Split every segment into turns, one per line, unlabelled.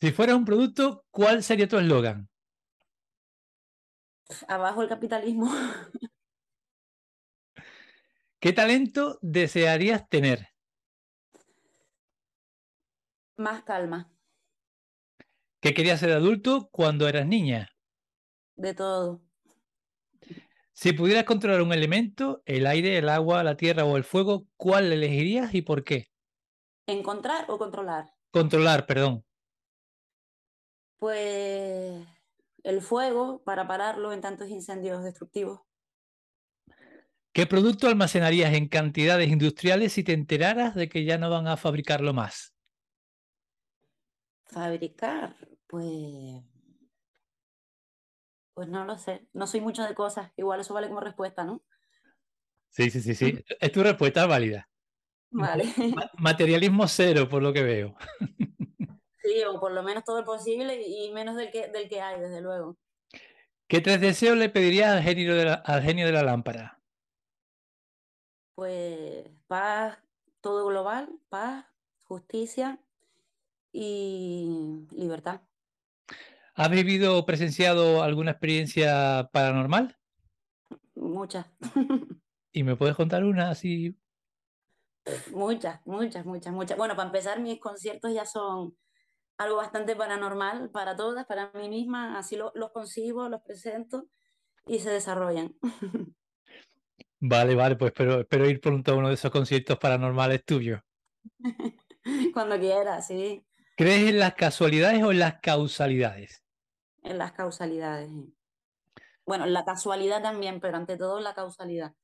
Si fueras un producto, ¿cuál sería tu eslogan?
Abajo el capitalismo.
¿Qué talento desearías tener?
Más calma.
¿Qué querías ser adulto cuando eras niña?
De todo.
Si pudieras controlar un elemento, el aire, el agua, la tierra o el fuego, ¿cuál elegirías y por qué?
¿Encontrar o controlar?
Controlar, perdón.
Pues el fuego para pararlo en tantos incendios destructivos.
¿Qué producto almacenarías en cantidades industriales si te enteraras de que ya no van a fabricarlo más?
Fabricar, pues... Pues no lo sé. No soy mucho de cosas. Igual eso vale como respuesta, ¿no?
Sí, sí, sí, sí. Es tu respuesta válida.
Vale.
Materialismo cero, por lo que veo.
Sí, o por lo menos todo el posible y menos del que, del que hay, desde luego.
¿Qué tres deseos le pedirías al genio de la, al genio de la lámpara?
Pues paz, todo global, paz, justicia y libertad.
¿Has vivido o presenciado alguna experiencia paranormal?
Muchas.
¿Y me puedes contar una así?
Muchas, muchas, muchas, muchas. Bueno, para empezar, mis conciertos ya son algo bastante paranormal para todas, para mí misma, así lo, los concibo, los presento y se desarrollan.
Vale, vale, pues espero, espero ir pronto a uno de esos conciertos paranormales tuyos.
Cuando quieras, sí.
¿Crees en las casualidades o en las causalidades?
En las causalidades. Bueno, en la casualidad también, pero ante todo en la causalidad.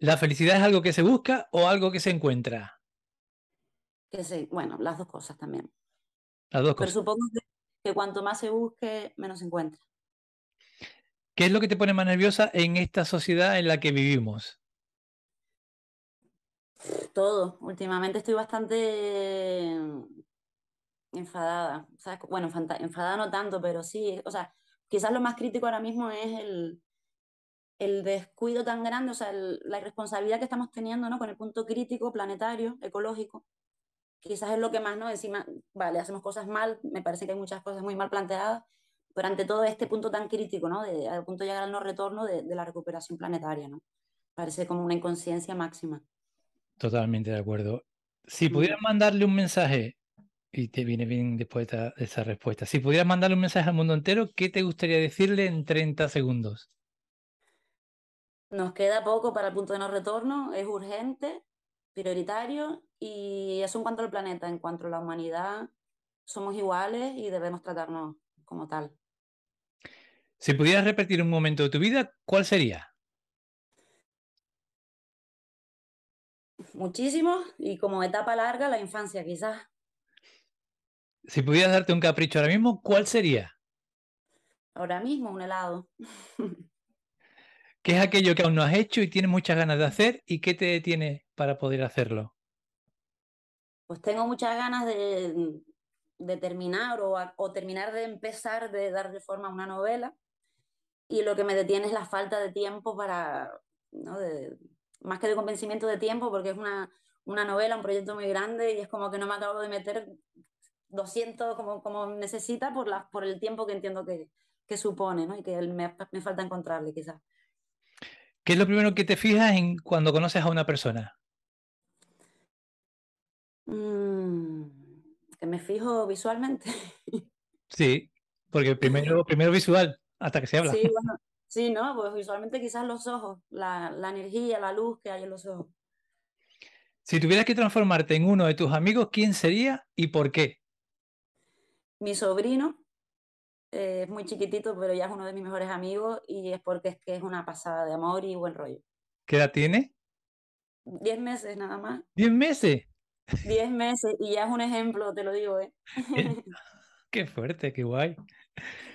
¿La felicidad es algo que se busca o algo que se encuentra?
Que se, bueno, las dos cosas también.
Las dos
Pero
cosas.
supongo que, que cuanto más se busque, menos se encuentra.
¿Qué es lo que te pone más nerviosa en esta sociedad en la que vivimos?
Todo. Últimamente estoy bastante enfadada. Bueno, enfadada no tanto, pero sí. O sea, quizás lo más crítico ahora mismo es el, el descuido tan grande, o sea, el- la irresponsabilidad que estamos teniendo ¿no? con el punto crítico, planetario, ecológico. Quizás es lo que más, ¿no? Encima, vale, hacemos cosas mal, me parece que hay muchas cosas muy mal planteadas, pero ante todo este punto tan crítico, ¿no? De, al punto de llegar al no retorno de, de la recuperación planetaria, ¿no? Parece como una inconsciencia máxima.
Totalmente de acuerdo. Si
Mm.
pudieras mandarle un mensaje, y te viene bien después de esta- de esa respuesta, si pudieras mandarle un mensaje al mundo entero, ¿qué te gustaría decirle en 30 segundos?
Nos queda poco para el punto de no retorno, es urgente, prioritario, y eso en cuanto al planeta, en cuanto a la humanidad, somos iguales y debemos tratarnos como tal.
Si pudieras repetir un momento de tu vida, ¿cuál sería?
Muchísimo, y como etapa larga, la infancia quizás.
Si pudieras darte un capricho ahora mismo, ¿cuál sería?
Ahora mismo, un helado.
¿Qué es aquello que aún no has hecho y tienes muchas ganas de hacer y qué te detiene para poder hacerlo?
Pues tengo muchas ganas de, de terminar o, a- o terminar de empezar de darle forma a una novela y lo que me detiene es la falta de tiempo para, ¿no? de- más que de convencimiento de tiempo porque es una, una novela, un proyecto muy grande y es como que no me acabo de meter 200 como, como necesita por, la, por el tiempo que entiendo que, que supone ¿no? y que me, me falta encontrarle quizás.
¿Qué es lo primero que te fijas en cuando conoces a una persona?
Mm, que me fijo visualmente.
Sí, porque primero, primero visual, hasta que se habla.
Sí, bueno, sí, ¿no? Pues visualmente quizás los ojos, la, la energía, la luz que hay en los ojos.
Si tuvieras que transformarte en uno de tus amigos, ¿quién sería y por qué?
Mi sobrino eh, es muy chiquitito, pero ya es uno de mis mejores amigos y es porque es que es una pasada de amor y buen rollo.
¿Qué edad tiene?
Diez meses nada más,
¿Diez meses?
Diez meses y ya es un ejemplo, te lo digo, ¿eh?
Qué fuerte, qué guay.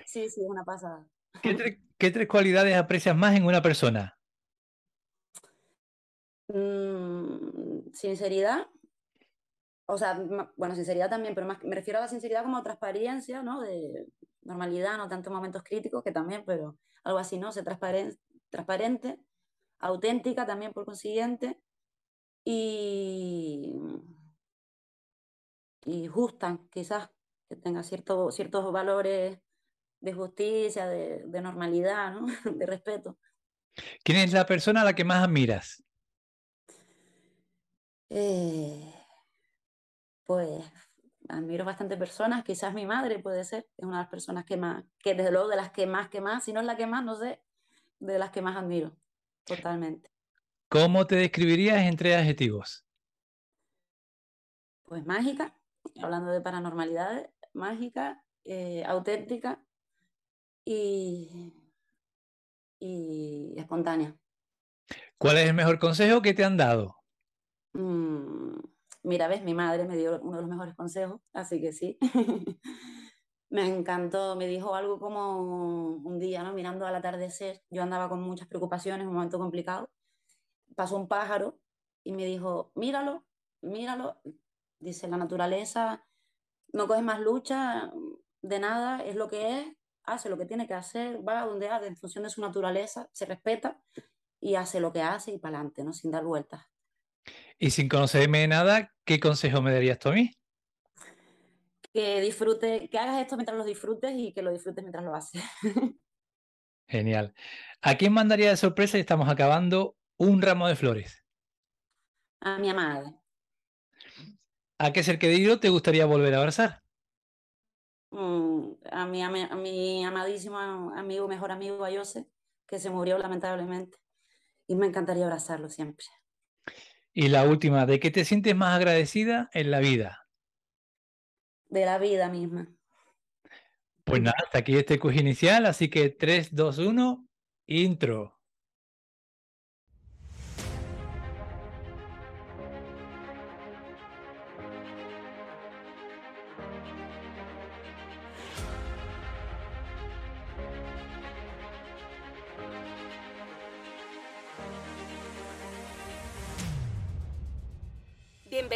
Sí, sí, es una pasada.
¿Qué, tre- qué tres cualidades aprecias más en una persona?
Mm, sinceridad, o sea, bueno, sinceridad también, pero más, me refiero a la sinceridad como transparencia, ¿no? De normalidad, no tanto momentos críticos, que también, pero algo así, ¿no? Ser transparente, transparente, auténtica también por consiguiente, y, y justa, quizás.
que tenga cierto, ciertos valores de justicia, de, de normalidad, ¿no? de respeto.
¿Quién es la persona a la que más admiras?
Eh, pues admiro bastante personas, quizás mi madre puede ser, es una de las personas que más, que desde luego de las que más, que más, si no es la que más, no sé, de las que más admiro, totalmente.
¿Cómo te describirías en tres adjetivos?
Pues mágica, hablando de paranormalidades, mágica, eh, auténtica y, y espontánea.
¿Cuál es el mejor consejo que te han dado?
Mm, mira, ves, mi madre me dio uno de los mejores consejos, así que sí. me encantó, me dijo algo como un día, ¿no? Mirando al atardecer, yo andaba con muchas preocupaciones, un momento complicado. Pasó un pájaro y me dijo, míralo, míralo. Dice, la naturaleza no coge más lucha de nada, es lo que es, hace lo que tiene que hacer, va donde hace, en función de su naturaleza, se respeta y hace lo que hace y para adelante, ¿no? Sin dar vueltas.
Y sin conocerme de nada, ¿qué consejo me darías tú a mí?
Que disfrute, que hagas esto mientras lo disfrutes y que lo disfrutes mientras lo haces.
Genial. ¿A quién mandaría de sorpresa y estamos acabando un ramo de flores?
A mi amada.
¿A qué ser querido te gustaría volver a abrazar?
Mm, a, mi, a, mi, amadísimo amigo, mejor amigo Ayose, que se murió lamentablemente. Y me encantaría abrazarlo siempre.
Y la última, ¿de qué te sientes más agradecida en la vida?
De la vida misma.
Pues nada, hasta aquí este quiz inicial, así que 3, 2, 1, intro.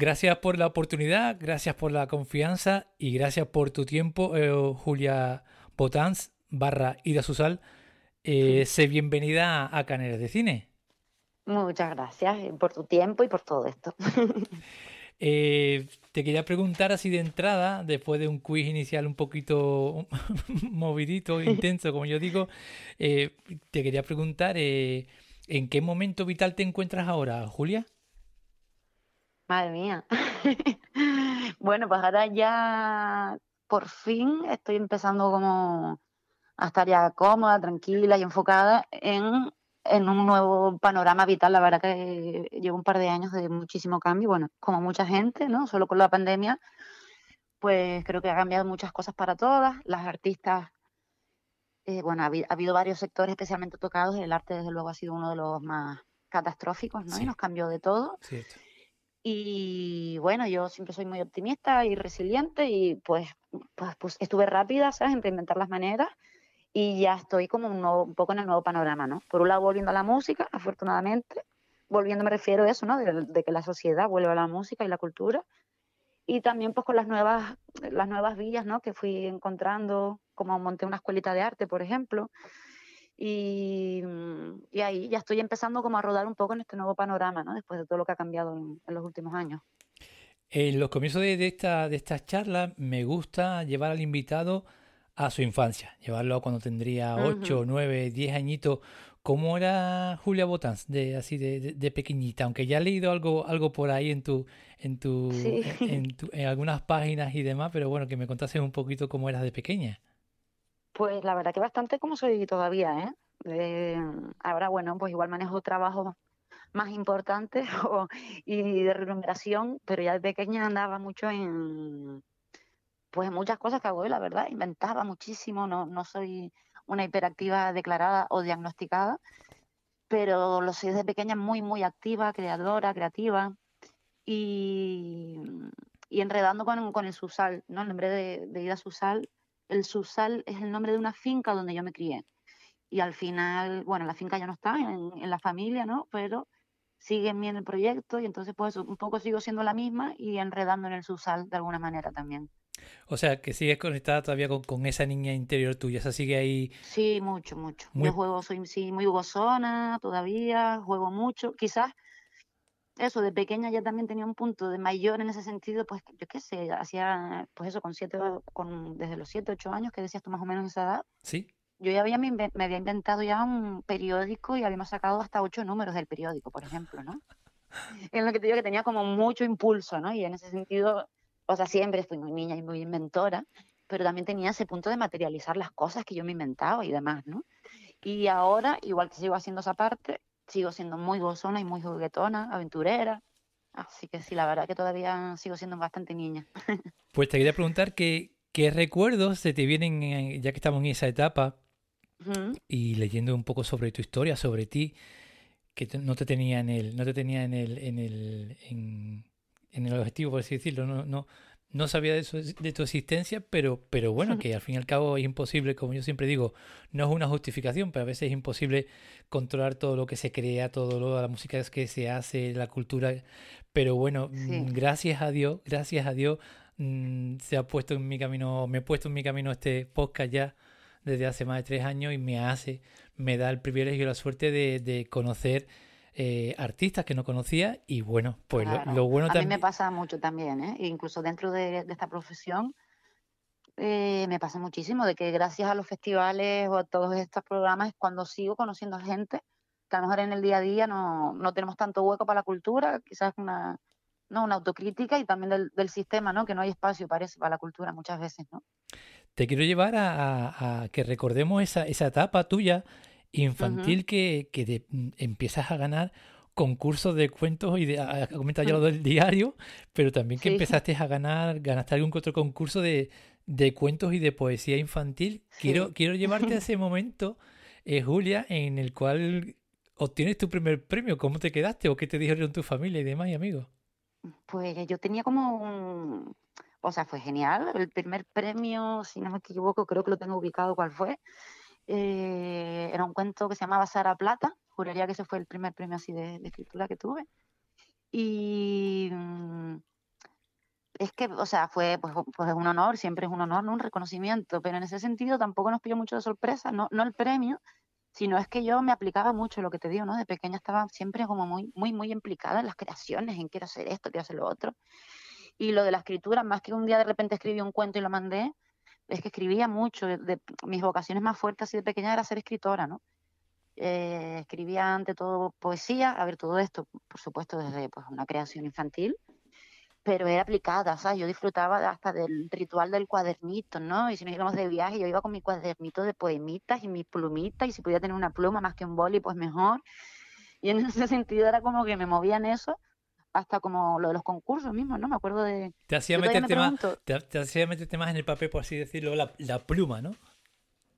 Gracias por la oportunidad, gracias por la confianza y gracias por tu tiempo, eh, Julia Botanz barra Ida Susal. Eh, sé bienvenida a Caneras de Cine.
Muchas gracias eh, por tu tiempo y por todo esto.
te quería preguntar así de entrada, después de un quiz inicial un poquito movidito, intenso, como yo digo, te quería preguntar, ¿en qué momento vital te encuentras ahora, Julia?
Madre mía. bueno, pues ahora ya por fin estoy empezando como a estar ya cómoda, tranquila y enfocada en, en un nuevo panorama vital. La verdad que llevo un par de años de muchísimo cambio. Bueno, como mucha gente, ¿no? Solo con la pandemia, pues creo que ha cambiado muchas cosas para todas. Las artistas, eh, bueno, ha, habido varios sectores especialmente tocados. El arte, desde luego, ha sido uno de los más catastróficos, ¿no? Y nos cambió de todo.
Cierto.
Y bueno, yo siempre soy muy optimista y resiliente y pues, pues, pues, estuve rápida, ¿sabes? En implementar las maneras y ya estoy como un, un, poco en el nuevo panorama, ¿no? Por un lado volviendo a la música, afortunadamente, volviendo me refiero a eso, ¿no? De, de, que la sociedad vuelva a la música y la cultura y también pues con las nuevas, las nuevas vías, ¿no? Que fui encontrando, como monté una escuelita de arte, por ejemplo, Mm, y, ahí ya estoy empezando como a rodar un poco en este nuevo panorama, ¿no? Después de todo lo que ha cambiado en, los últimos años.
En los comienzos de, esta, de estas charlas me gusta llevar al invitado a su infancia, llevarlo a cuando tendría 8, 9, 10 añitos. ¿Cómo era Julia Botans de así de, de, pequeñita? Aunque ya he leído algo, algo por ahí en tu, en tu, en, en, algunas páginas y demás, pero bueno, que me contases un poquito cómo eras de pequeña.
Pues la verdad que bastante como soy todavía, ¿eh? ahora bueno, pues igual manejo trabajos más importantes y de remuneración, pero ya de pequeña andaba mucho en pues muchas cosas que hago la verdad, inventaba muchísimo, no, no soy una hiperactiva declarada o diagnosticada, pero lo soy desde pequeña muy, muy activa, creadora, creativa y, y enredando con, con, el Susal, ¿no? El nombre de, de Ida Susal, el Susal es el nombre de una finca donde yo me crié. Y al final, bueno, la finca ya no está en, en la familia, ¿no? Pero siguen bien el proyecto y entonces pues un poco sigo siendo la misma y enredando en el Susal de alguna manera también.
O sea, que sigues conectada todavía con, esa niña interior tuya, esa sigue ahí.
Sí, mucho, mucho. Yo juego, soy sí, muy gozona todavía, juego mucho. Quizás eso, de pequeña ya también tenía un punto de mayor en ese sentido, pues yo qué sé, hacía, pues eso, con siete, con, desde los siete, ocho años, que decías tú más o menos esa edad.
Sí.
Yo ya había, me, me había inventado ya un periódico y habíamos sacado hasta ocho números del periódico, por ejemplo, ¿no? en lo que te digo que tenía como mucho impulso, ¿no? Y en ese sentido o sea, siempre fui muy niña y muy inventora, pero también tenía ese punto de materializar las cosas que yo me inventaba y demás, ¿no? Y ahora, igual que sigo haciendo esa parte, sigo siendo muy gozona y muy juguetona, aventurera. Así que sí, la verdad que todavía sigo siendo bastante niña.
Pues te quería preguntar qué, qué recuerdos se te vienen, eh, ya que estamos en esa etapa, y leyendo un poco sobre tu historia, sobre ti, que no te tenía en el, no te tenía en el, en el, en, en el objetivo, por así decirlo. No, no, no sabía de, de tu existencia, pero, pero bueno, que al fin y al cabo es imposible, como yo siempre digo, no es una justificación, pero a veces es imposible controlar todo lo que se crea, todo lo, la música que se hace, la cultura. Pero bueno, mm, gracias a Dios, gracias a Dios, mm, se ha puesto en mi camino, me he puesto en mi camino este podcast ya desde hace más de tres años y me hace, me da el privilegio y la suerte de, de conocer eh, artistas que no conocía y bueno, pues lo, bueno
también... A mí me pasa mucho también, ¿eh? incluso dentro de, esta profesión eh, me pasa muchísimo de que gracias a los festivales o a todos estos programas cuando sigo conociendo a gente que a lo mejor en el día a día no, no tenemos tanto hueco para la cultura, quizás una, ¿no? una autocrítica y también del, sistema, ¿no? que no hay espacio parece para la cultura muchas veces. ¿no?
Te quiero llevar a, a que recordemos esa, esa etapa tuya infantil que, que mm, empiezas a ganar concursos de cuentos y de, has comentado ya lo del diario, pero también que empezaste a ganar, ganaste algún otro concurso de, de cuentos y de poesía infantil. Quiero, quiero llevarte a ese momento, eh, Julia, en el cual obtienes tu primer premio. ¿Cómo te quedaste o qué te dijeron tu familia y demás y amigos?
Pues yo tenía como un... O sea, fue genial. El primer premio, si no me equivoco, creo que lo tengo ubicado cuál fue. Eh, era un cuento que se llamaba Sara Plata, juraría que ese fue el primer premio así de, escritura que tuve. Y mm, es que, o sea, fue pues, pues un honor, siempre es un honor, ¿no? un reconocimiento, pero en ese sentido tampoco nos pilló mucho de sorpresa, no, no el premio, sino es que yo me aplicaba mucho lo que te digo, ¿no? De pequeña estaba siempre como muy, muy, muy implicada en las creaciones, en quiero hacer esto, quiero hacer lo otro. Y lo de la escritura, más que un día de repente escribí un cuento y lo mandé, es que escribía mucho, de, mis vocaciones más fuertes así de pequeña era ser escritora, ¿no? Eh, escribía ante todo poesía, a ver, todo esto, por supuesto, desde pues, una creación infantil, pero era aplicada, ¿sabes? Yo disfrutaba hasta del ritual del cuadernito, ¿no? Y si nos íbamos de viaje, yo iba con mi cuadernito de poemitas y mi plumita, y si podía tener una pluma más que un boli, pues mejor. Y en ese sentido era como que me movía en eso hasta como lo de los concursos mismos, ¿no? Me acuerdo de...
Te hacía, meterte más, te, hacía meterte más en el papel, por así decirlo, la, la, pluma, ¿no?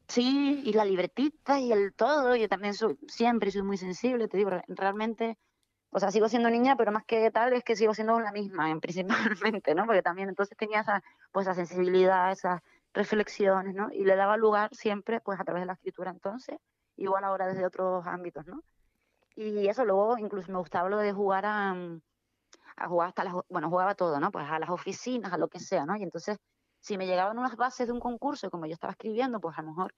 Sí, y la libretita y el todo. Yo también soy, siempre soy muy sensible, te digo, realmente, o sea, sigo siendo niña, pero más que tal es que sigo siendo la misma, en, principalmente, ¿no? Porque también entonces tenía esa, pues, esa sensibilidad, esas reflexiones, ¿no? Y le daba lugar siempre, pues, a través de la escritura entonces, igual ahora desde otros ámbitos, ¿no? Y eso luego incluso me gustaba lo de jugar a, a jugar hasta las, bueno, jugaba todo, ¿no? Pues a las oficinas, a lo que sea, ¿no? Y entonces, si me llegaban unas bases de un concurso, como yo estaba escribiendo, pues a lo mejor,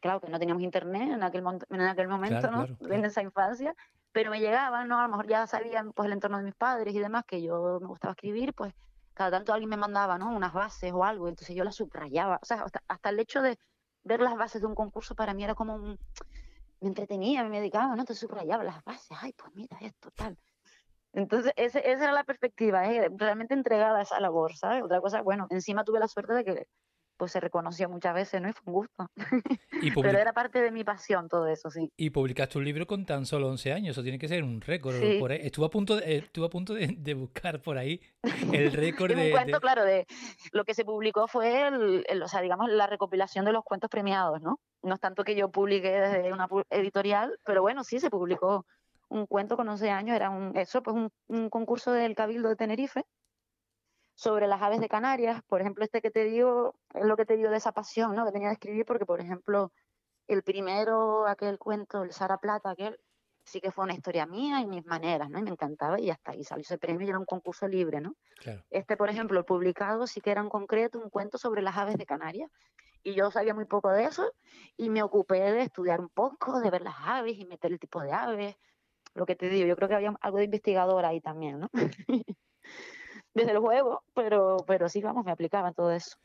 claro que no teníamos internet en aquel, en aquel momento, ¿no? En esa infancia, pero me llegaban, ¿no? A lo mejor ya sabían, pues, el entorno de mis padres y demás, que yo me gustaba escribir, pues cada tanto alguien me mandaba, ¿no? Unas bases o algo, entonces yo las subrayaba. O sea, hasta, hasta el hecho de ver las bases de un concurso para mí era como un... Me entretenía, me dedicaba, ¿no? Entonces subrayaba las bases, ay, pues mira esto, tal. Entonces, ese, esa era la perspectiva, ¿eh? realmente entregada a esa labor, ¿sabes? Otra cosa, bueno, encima tuve la suerte de que pues se reconoció muchas veces, ¿no? Y fue un gusto.
Y,
Pero era parte de mi pasión todo eso, sí.
y publicaste un libro con tan solo 11 años, eso tiene que ser un récord.
Sí.
Por ahí. Estuve a punto, de, estuve a punto de, de buscar por ahí el récord
Es un
de,
cuento,
de-
claro, de lo que se publicó fue, el, el- o sea, digamos, la recopilación de los cuentos premiados, ¿no? No es tanto que yo publiqué desde una editorial, pero bueno, sí se publicó un cuento con 11 años, era un, eso, pues un, un concurso del Cabildo de Tenerife sobre las aves de Canarias. Por ejemplo, este que te digo, es lo que te digo de esa pasión, ¿no? Que tenía de escribir, porque, por ejemplo, el primero, aquel cuento, el Sara Plata, aquel, sí que fue una historia mía y mis maneras, ¿no? Y me encantaba y hasta ahí salió ese premio y era un concurso libre, ¿no?
Claro.
Este, por ejemplo, el publicado sí que era en concreto un cuento sobre las aves de Canarias. Y yo sabía muy poco de eso y me ocupé de estudiar un poco, de ver las aves y meter el tipo de aves. Lo que te digo, yo creo que había algo de investigador ahí también, ¿no? Desde el juego, pero, pero sí, vamos, me aplicaba en todo eso.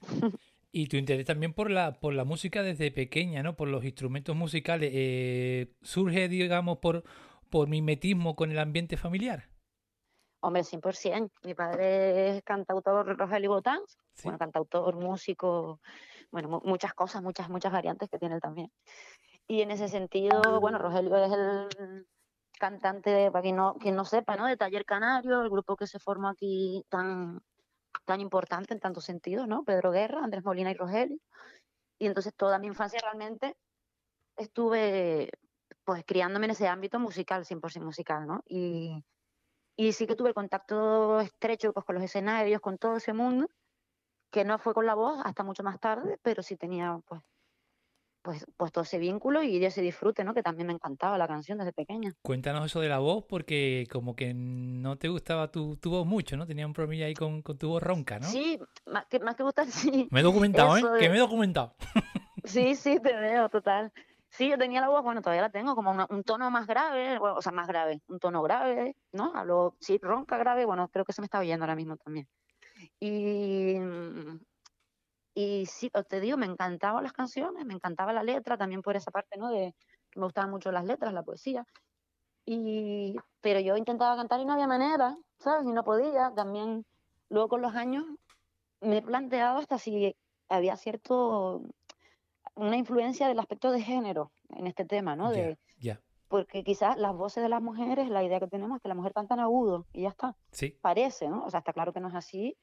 Y tu interés también por la, por la música desde pequeña, ¿no? Por los instrumentos musicales. eh, ¿Surge, digamos, por, por mimetismo con el ambiente familiar?
Hombre, 100%. Mi padre es cantautor Rogelio Botán,
Sí.
bueno, cantautor, músico, bueno, mu- muchas cosas, muchas, muchas variantes que tiene él también. Y en ese sentido, bueno, Rogelio es el cantante, para quien no, quien no sepa, ¿no? De Taller Canario, el grupo que se formó aquí tan, tan importante en tantos sentidos, ¿no? Pedro Guerra, Andrés Molina y Rogelio. Y entonces toda mi infancia realmente estuve pues criándome en ese ámbito musical, 100% musical, ¿no? Y, y sí que tuve contacto estrecho pues, con los escenarios, con todo ese mundo, que no fue con la voz hasta mucho más tarde, pero sí tenía pues, pues, pues todo ese vínculo y ese disfrute, ¿no? Que también me encantaba la canción desde pequeña.
Cuéntanos eso de la voz, porque como que no te gustaba tu, tu voz mucho, ¿no? Tenía un problemilla ahí con, con tu voz ronca, ¿no?
Sí, más que, más que gustar, sí.
Me he documentado, ¿eh? Que me he documentado.
Sí, sí, te veo, total. Sí, yo tenía la voz, bueno, todavía la tengo, como una- un tono más grave, bueno, o sea, más grave, un tono grave, ¿no? Hablo, sí, ronca, grave, bueno, creo que se me está oyendo ahora mismo también. Y, y sí, te digo, me encantaban las canciones, me encantaba la letra, también por esa parte, ¿no? De que me gustaban mucho las letras, la poesía. Y, pero yo intentaba cantar y no había manera, ¿sabes? Y no podía. También, luego con los años, me he planteado hasta si había cierto una influencia del aspecto de género en este tema, ¿no? De,
ya.
porque quizás las voces de las mujeres, la idea que tenemos es que la mujer canta en agudo y ya está,
Sí.
parece, ¿no? O sea, está claro que no es así.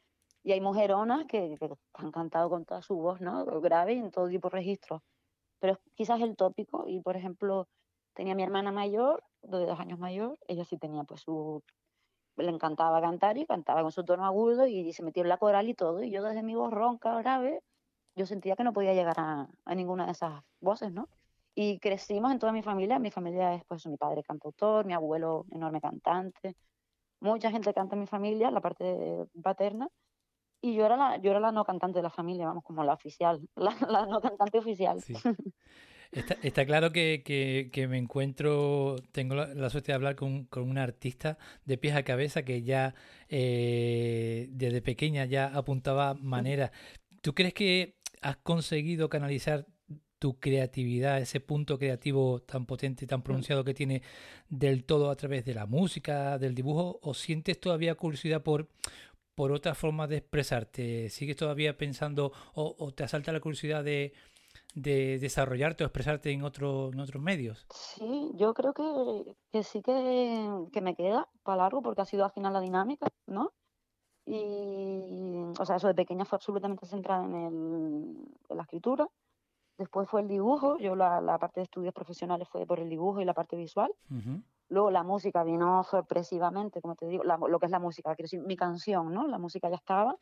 Y hay mujeronas que, que han cantado con toda su voz, ¿no? Grave y en todo tipo de registros. Pero quizás el tópico. Y, por ejemplo, tenía mi hermana mayor, de dos años mayor, ella sí tenía pues su... Le encantaba cantar y cantaba con su tono agudo y se metió en la coral y todo. Y yo desde mi voz ronca, grave, yo sentía que no podía llegar a, a ninguna de esas voces, ¿no? Y crecimos en toda mi familia. Mi familia es, pues, mi padre cantautor, mi abuelo enorme cantante. Mucha gente canta en mi familia, la parte paterna. Y yo era la, yo era la no cantante de la familia, vamos, como la oficial, la, la no cantante oficial.
Sí. Está, está claro que, que- que me encuentro, tengo la, la suerte de hablar con, con una artista de pies a cabeza que ya eh, desde pequeña ya apuntaba maneras. ¿Tú crees que has conseguido canalizar tu creatividad, ese punto creativo tan potente y tan pronunciado que tiene del todo a través de la música, del dibujo, o sientes todavía curiosidad por, por otra forma de expresarte? ¿Sigues todavía pensando o, o te asalta la curiosidad de, de desarrollarte o expresarte en, otro, en otros medios?
Sí, yo creo que, que sí que, que me queda para largo porque ha sido al final la dinámica, ¿no? Y, o sea, eso de pequeña fue absolutamente centrada en, el, en la escritura. Después fue el dibujo, yo la, la parte de estudios profesionales fue por el dibujo y la parte visual.
Ujú.
Luego la música vino sorpresivamente, como te digo, la- lo que es la música, quiero decir, mi canción, ¿no? La música ya estaba,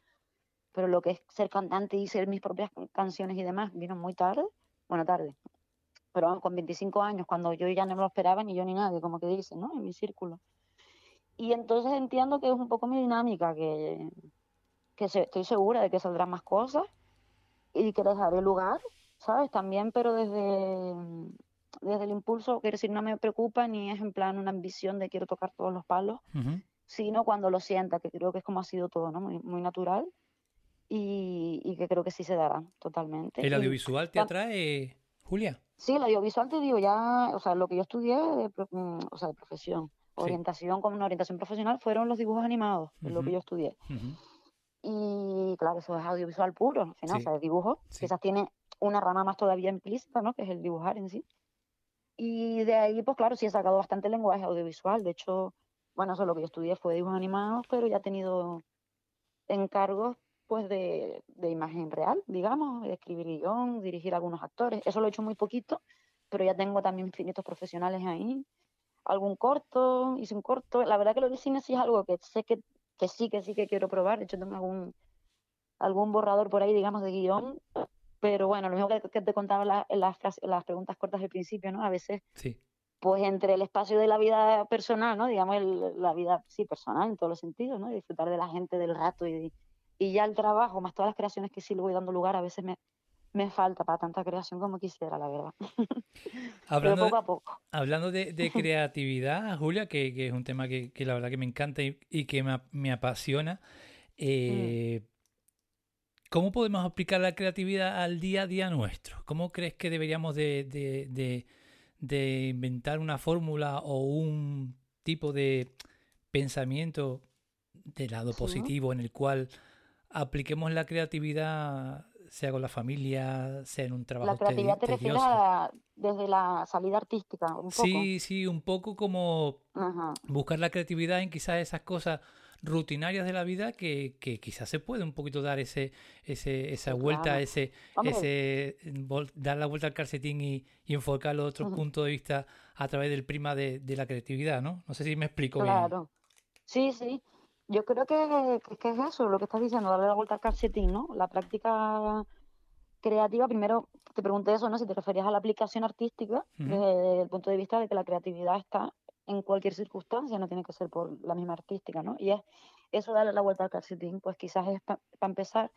pero lo que es ser cantante y ser mis propias canciones y demás vino muy tarde, bueno, tarde, pero con 25 años, cuando yo ya no me lo esperaba ni yo ni nadie, como que dicen, ¿no? En mi círculo. Y entonces entiendo que es un poco mi dinámica, que, que se- estoy segura de que saldrán más cosas y que les daré lugar, ¿sabes? También, pero desde, desde el impulso, quiero decir, no me preocupa ni es en plan una ambición de quiero tocar todos los palos,
Ujú.
sino cuando lo sienta, que creo que es como ha sido todo, ¿no? Muy, muy natural y, y que creo que sí se dará totalmente.
¿El
Y
audiovisual te
tam-
atrae, Julia?
Sí, el audiovisual te digo ya, o sea, lo que yo estudié, de, mm, o sea, de profesión,
Sí.
orientación como una orientación profesional, fueron los dibujos animados, es lo que yo estudié.
Ujú.
Y claro, eso es audiovisual puro, al final,
Sí.
o sea, es dibujo.
Sí.
Quizás tiene una rama más todavía implícita, ¿no? Que es el dibujar en sí. Y de ahí, pues claro, sí he sacado bastante lenguaje audiovisual. De hecho, bueno, eso lo que yo estudié fue dibujos animados, pero ya he tenido encargos, pues, de, de imagen real, digamos, de escribir guion, dirigir a algunos actores. Eso lo he hecho muy poquito, pero ya tengo también infinitos profesionales ahí. Algún corto, hice un corto. La verdad que lo del cine sí es algo que sé que, que sí, que sí que quiero probar. De hecho, tengo algún, algún borrador por ahí, digamos, de guion. Pero bueno, lo mismo que, que te contaba la- en las, las preguntas cortas al principio, ¿no? A veces,
Sí,
pues entre el espacio de la vida personal, ¿no? Digamos, el- la vida, sí, personal en todos los sentidos, ¿no? Y disfrutar de la gente, del rato y, y ya el trabajo, más todas las creaciones que sí le voy dando lugar, a veces me, me falta para tanta creación como quisiera, la verdad.
Hablando de,
poco a poco.
hablando de, de creatividad, Julia, que, que es un tema que, que la verdad que me encanta y, y que me, me apasiona, eh, ¿cómo podemos aplicar la creatividad al día a día nuestro? ¿Cómo crees que deberíamos de, de- de- de inventar una fórmula o un tipo de pensamiento de lado
Sí.
positivo en el cual apliquemos la creatividad, sea con la familia, sea en un
La
trabajo
creatividad
tedi-
te refieres desde la salida artística, un poco.
Sí, sí, un poco como
Ajá.
buscar la creatividad en quizás esas cosas rutinarias de la vida que, que quizás se puede un poquito dar ese, ese, esa vuelta,
claro.
ese, ese vol- dar la vuelta al calcetín y, y enfocarlo de otro punto de vista a través del prima de, de la creatividad, ¿no? No sé si me explico bien.
Claro. Sí, sí. Yo creo que, que- que es eso, lo que estás diciendo, darle la vuelta al calcetín, ¿no? La práctica creativa, primero te pregunté eso, ¿no? Si te referías a la aplicación artística, desde el punto de vista de que la creatividad está en cualquier circunstancia, no tiene que ser por la misma artística, ¿no? Y es eso darle la vuelta al calcetín, pues quizás es para empezar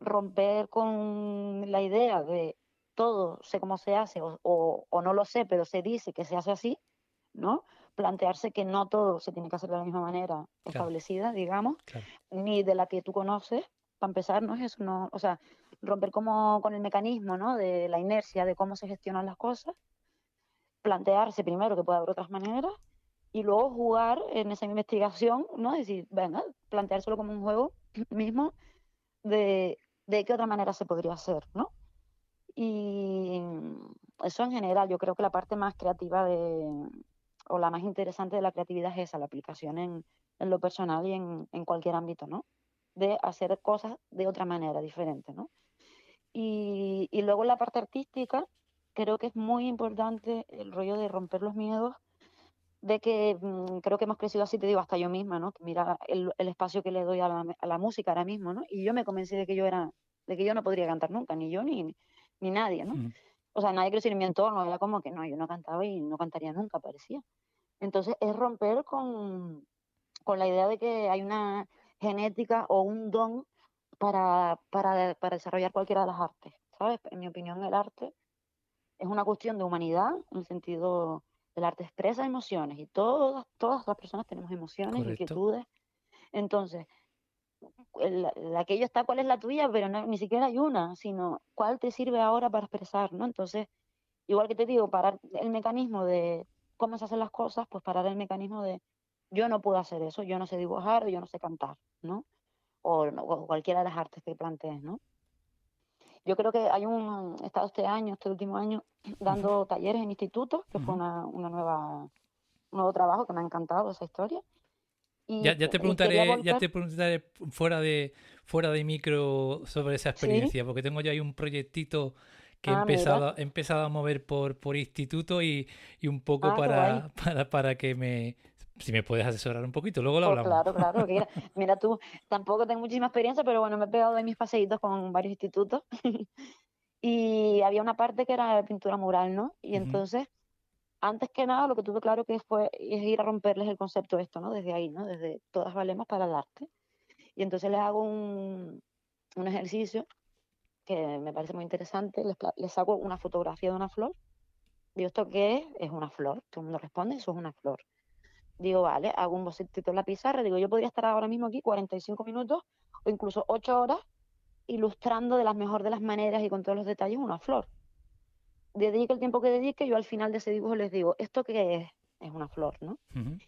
romper con la idea de todo sé cómo se hace o, o- o no lo sé, pero se dice que se hace así, ¿no? Plantearse que no todo se tiene que hacer de la misma manera establecida, digamos,
Claro.
ni de la que tú conoces. Para empezar, no es eso, no, o sea, romper como con el mecanismo, ¿no? De la inercia de cómo se gestionan las cosas, plantearse primero que puede haber otras maneras y luego jugar en esa investigación, ¿no? Decir, venga, planteárselo como un juego mismo de, de qué otra manera se podría hacer, ¿no? Y eso en general, yo creo que la parte más creativa de, o la más interesante de la creatividad es esa, la aplicación en, en lo personal y en, en cualquier ámbito, ¿no? De hacer cosas de otra manera, diferente, ¿no? Y, y luego la parte artística, creo que es muy importante el rollo de romper los miedos, de que mm, creo que hemos crecido así, te digo, hasta yo misma, ¿no? Que mira el, el espacio que le doy a la, a la música ahora mismo, ¿no? Y yo me convencí de que yo era, de que yo no podría cantar nunca, ni yo ni, ni nadie, ¿no?
Ujú.
O sea, nadie creció en mi entorno, era como que no, yo no cantaba y no cantaría nunca, parecía. Entonces es romper con, con la idea de que hay una genética o un don para, para, para desarrollar cualquiera de las artes, ¿sabes? En mi opinión, el arte es una cuestión de humanidad, en el sentido, el arte expresa emociones y todas, todas las personas tenemos emociones,
Correcto.
inquietudes. Entonces, el- la que yo está, ¿cuál es la tuya? Pero no, ni siquiera hay una, sino cuál te sirve ahora para expresar, ¿no? Entonces, igual que te digo, parar el mecanismo de cómo se hacen las cosas, pues parar el mecanismo de yo no puedo hacer eso, yo no sé dibujar o yo no sé cantar, ¿no? O, no- o cualquiera de las artes que plantees, ¿no? Yo creo que hay un, he estado este año, este último año, dando talleres en institutos, que fue
Ujú.
una, una nueva, un nuevo trabajo que me ha encantado esa historia. Y,
Ya, ya te
quería
preguntaré, ya te preguntaré fuera de, fuera de micro sobre esa
Sí.
experiencia, porque tengo ya ahí un proyectito que he
Ah, mira.
empezado, he empezado a mover por, por instituto y, y un poco
Ah,
para, para, para que me, si me puedes asesorar un poquito, luego lo
Pues
hablamos.
claro, claro, que quieras. Mira tú, tampoco tengo muchísima experiencia, pero bueno, me he pegado de mis paseitos con varios institutos. y había una parte que era de pintura mural, ¿no? Y
Ujú.
entonces, antes que nada, lo que tuve claro que fue es ir a romperles el concepto esto, ¿no? Desde ahí, ¿no? Desde todas valemos para el arte. Y entonces les hago un, un ejercicio que me parece muy interesante. Les, les hago una fotografía de una flor. Digo, ¿esto qué es? Es una flor. Todo el mundo responde, eso es una flor. Digo, vale, hago un bocetito en la pizarra, digo, yo podría estar ahora mismo aquí 45 minutos o incluso 8 horas ilustrando de la mejor de las maneras y con todos los detalles una flor. Dedique el tiempo que dedique, yo al final de ese dibujo les digo, ¿esto qué es? Es una flor, ¿no?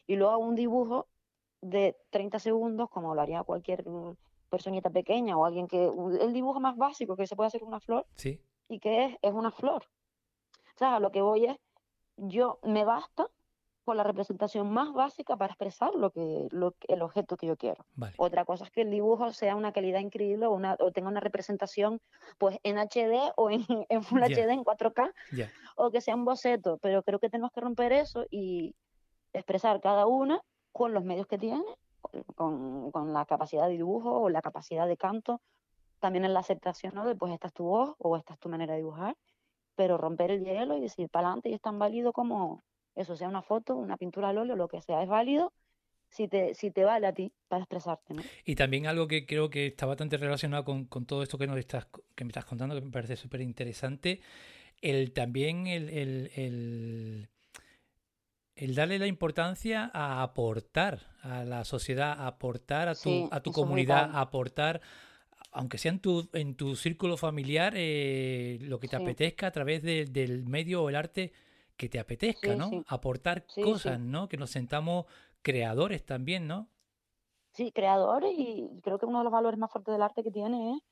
Y luego hago un dibujo de 30 segundos, como lo haría cualquier personita pequeña o alguien que... El dibujo más básico que se puede hacer una flor.
Sí.
¿Y qué es? Es una flor. O sea, lo que voy es, yo me basta con la representación más básica para expresar lo que, lo, el objeto que yo quiero. Otra cosa es que el dibujo sea una calidad increíble o, una, o tenga una representación pues en HD o en, en Full HD, en 4K, o que sea un boceto, pero creo que tenemos que romper eso y expresar cada una con los medios que tiene, con, con la capacidad de dibujo o la capacidad de canto, también en la aceptación ¿no? de pues esta es tu voz o esta es tu manera de dibujar, pero romper el hielo y decir para adelante y es tan válido como eso sea una foto, una pintura al óleo, lo que sea, es válido si te, si te vale a ti para expresarte. ¿no?
Y también algo que creo que está bastante relacionado con, con todo esto que, nos estás, que me estás contando, que me parece súper interesante, el, también el, el, el, el, darle la importancia a aportar a la sociedad, a aportar a tu, a tu comunidad, a aportar aunque sea en tu, en tu círculo familiar, eh, lo que te apetezca a través del medio o el arte que te apetezca, ¿no? Aportar cosas, ¿no? Que nos sentamos creadores también, ¿no?
Sí, creadores y creo que uno de los valores más fuertes del arte que tiene es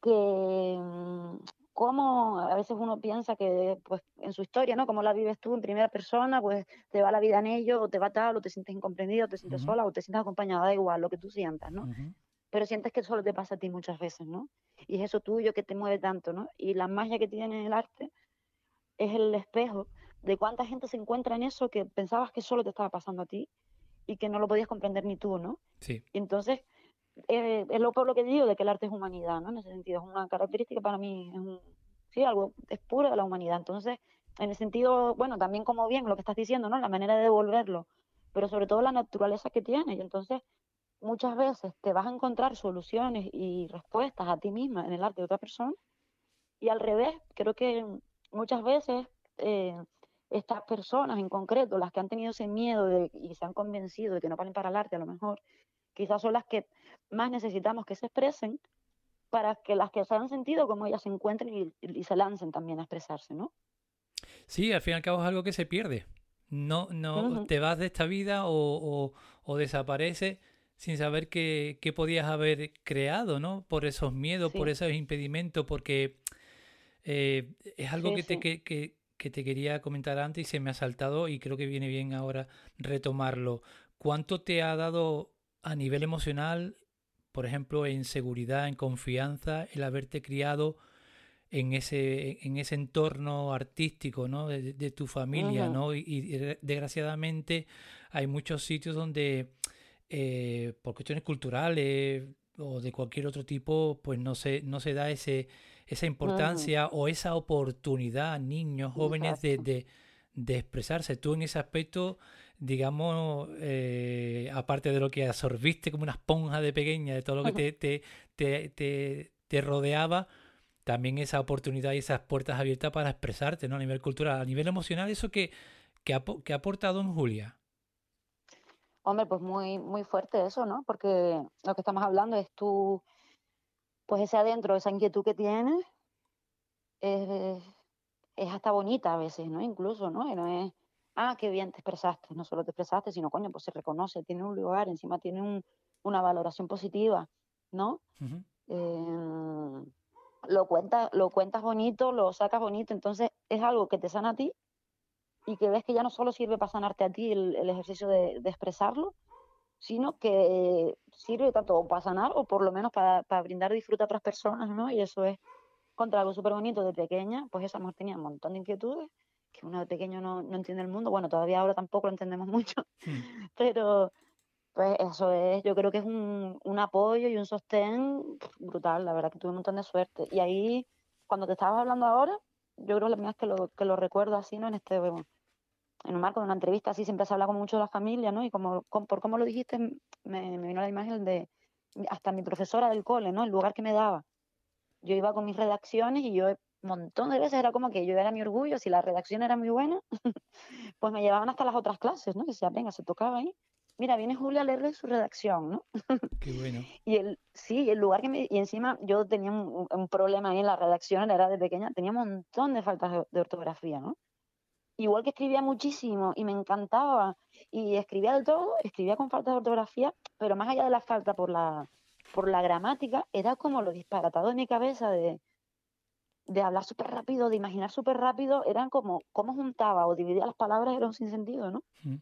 que mm, como a veces uno piensa que pues en su historia, ¿no? Como la vives tú en primera persona, pues te va la vida en ello, o te va tal, o te sientes incomprendido, o te sientes sola, o te sientes acompañada, da igual lo que tú sientas, ¿no? Pero sientes que solo te pasa a ti muchas veces, ¿no? Y es eso tuyo que te mueve tanto, ¿no? Y la magia que tiene el arte es el espejo de cuánta gente se encuentra en eso que pensabas que solo te estaba pasando a ti y que no lo podías comprender ni tú, ¿no?
Sí.
Y entonces, eh, es lo por lo que digo de que el arte es humanidad, ¿no? En ese sentido, es una característica para mí, es un, sí, algo, es puro de la humanidad. Entonces, en el sentido, bueno, también como bien lo que estás diciendo, ¿no? La manera de devolverlo, pero sobre todo la naturaleza que tiene. Y entonces, muchas veces te vas a encontrar soluciones y respuestas a ti misma en el arte de otra persona. Y al revés, creo que muchas veces eh, estas personas en concreto, las que han tenido ese miedo de, y se han convencido de que no valen para el arte a lo mejor, quizás son las que más necesitamos que se expresen para que las que se han sentido como ellas se encuentren y, se lancen también a expresarse, ¿no?
Sí, al fin y al cabo es algo que se pierde. No, no, te vas de esta vida o, o, desaparece sin saber qué, podías haber creado, ¿no? Por esos miedos, por esos impedimentos, porque eh, es algo que, te, que, que te quería comentar antes y se me ha saltado y creo que viene bien ahora retomarlo. ¿Cuánto te ha dado a nivel emocional, por ejemplo, en seguridad, en confianza, el haberte criado en ese, en ese entorno artístico, ¿no? De, tu familia, ¿no? Y, desgraciadamente hay muchos sitios donde eh, por cuestiones culturales o de cualquier otro tipo, pues no se, no se da ese, esa importancia o esa oportunidad a niños, jóvenes de, de, expresarse. Tú en ese aspecto, digamos, eh, aparte de lo que absorbiste como una esponja de pequeña, de todo lo que te, te, te, te, rodeaba, también esa oportunidad y esas puertas abiertas para expresarte ¿no? a nivel cultural, a nivel emocional, eso que, que, ha, que ha aportado en Julia.
Hombre, pues muy, muy fuerte eso, ¿no? Porque lo que estamos hablando es tú pues ese adentro, esa inquietud que tienes, es, hasta bonita a veces, ¿no? Incluso, ¿no? Y no es, ah, qué bien te expresaste, no solo te expresaste, sino, coño, pues se reconoce, tiene un lugar, encima tiene un, una valoración positiva, ¿no? Eh, lo, cuenta, lo cuentas bonito, lo sacas bonito, entonces es algo que te sana a ti y que ves que ya no solo sirve para sanarte a ti el, ejercicio de, de, expresarlo, sino que sirve tanto para sanar o por lo menos para, para brindar disfrute a otras personas, ¿no? Y eso es contra algo súper bonito de pequeña, pues esa mujer tenía un montón de inquietudes, que uno de pequeño no, no entiende el mundo, bueno, todavía ahora tampoco lo entendemos mucho, hmm. pero pues eso es, yo creo que es un, un apoyo y un sostén brutal, la verdad que tuve un montón de suerte. Y ahí, cuando te estabas hablando ahora, yo creo que la primera vez que lo, que lo recuerdo así, ¿no? En este, en un marco de una entrevista así siempre se habla como mucho de la familia, ¿no? Y como, por cómo lo dijiste, me, vino la imagen de hasta mi profesora del cole, ¿no? El lugar que me daba. Yo iba con mis redacciones y yo montón de veces era como que yo era mi orgullo, si la redacción era muy buena, pues me llevaban hasta las otras clases, ¿no? Que decía, venga, se tocaba ahí. Mira, viene Julia a leerle su redacción, ¿no?
Qué bueno.
Y el, sí, el lugar que me, y encima yo tenía un, un problema ahí en la redacción, era de pequeña, tenía un montón de faltas de, de ortografía, ¿no? Igual que escribía muchísimo y me encantaba y escribía del todo, escribía con faltas de ortografía, pero más allá de la falta por la, por la gramática, era como lo disparatado de mi cabeza de, de hablar súper rápido, de imaginar súper rápido, eran como cómo juntaba o dividía las palabras, era un sinsentido, ¿no?
Mm.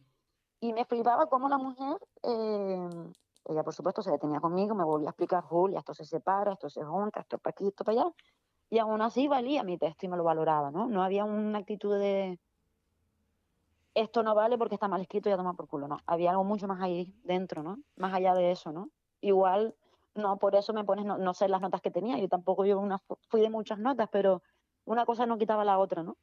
Y me flipaba cómo la mujer, eh, ella por supuesto se detenía conmigo, me volvía a explicar, Julia, esto se separa, esto se junta, esto para aquí, esto para allá, y aún así valía mi texto y me lo valoraba, ¿no? No había una actitud de esto no vale porque está mal escrito y ya toma por culo, ¿no? Había algo mucho más ahí dentro, ¿no? Más allá de eso, ¿no? Igual no por eso me pones no, no sé las notas que tenía yo tampoco yo una fui de muchas notas pero una cosa no quitaba la otra no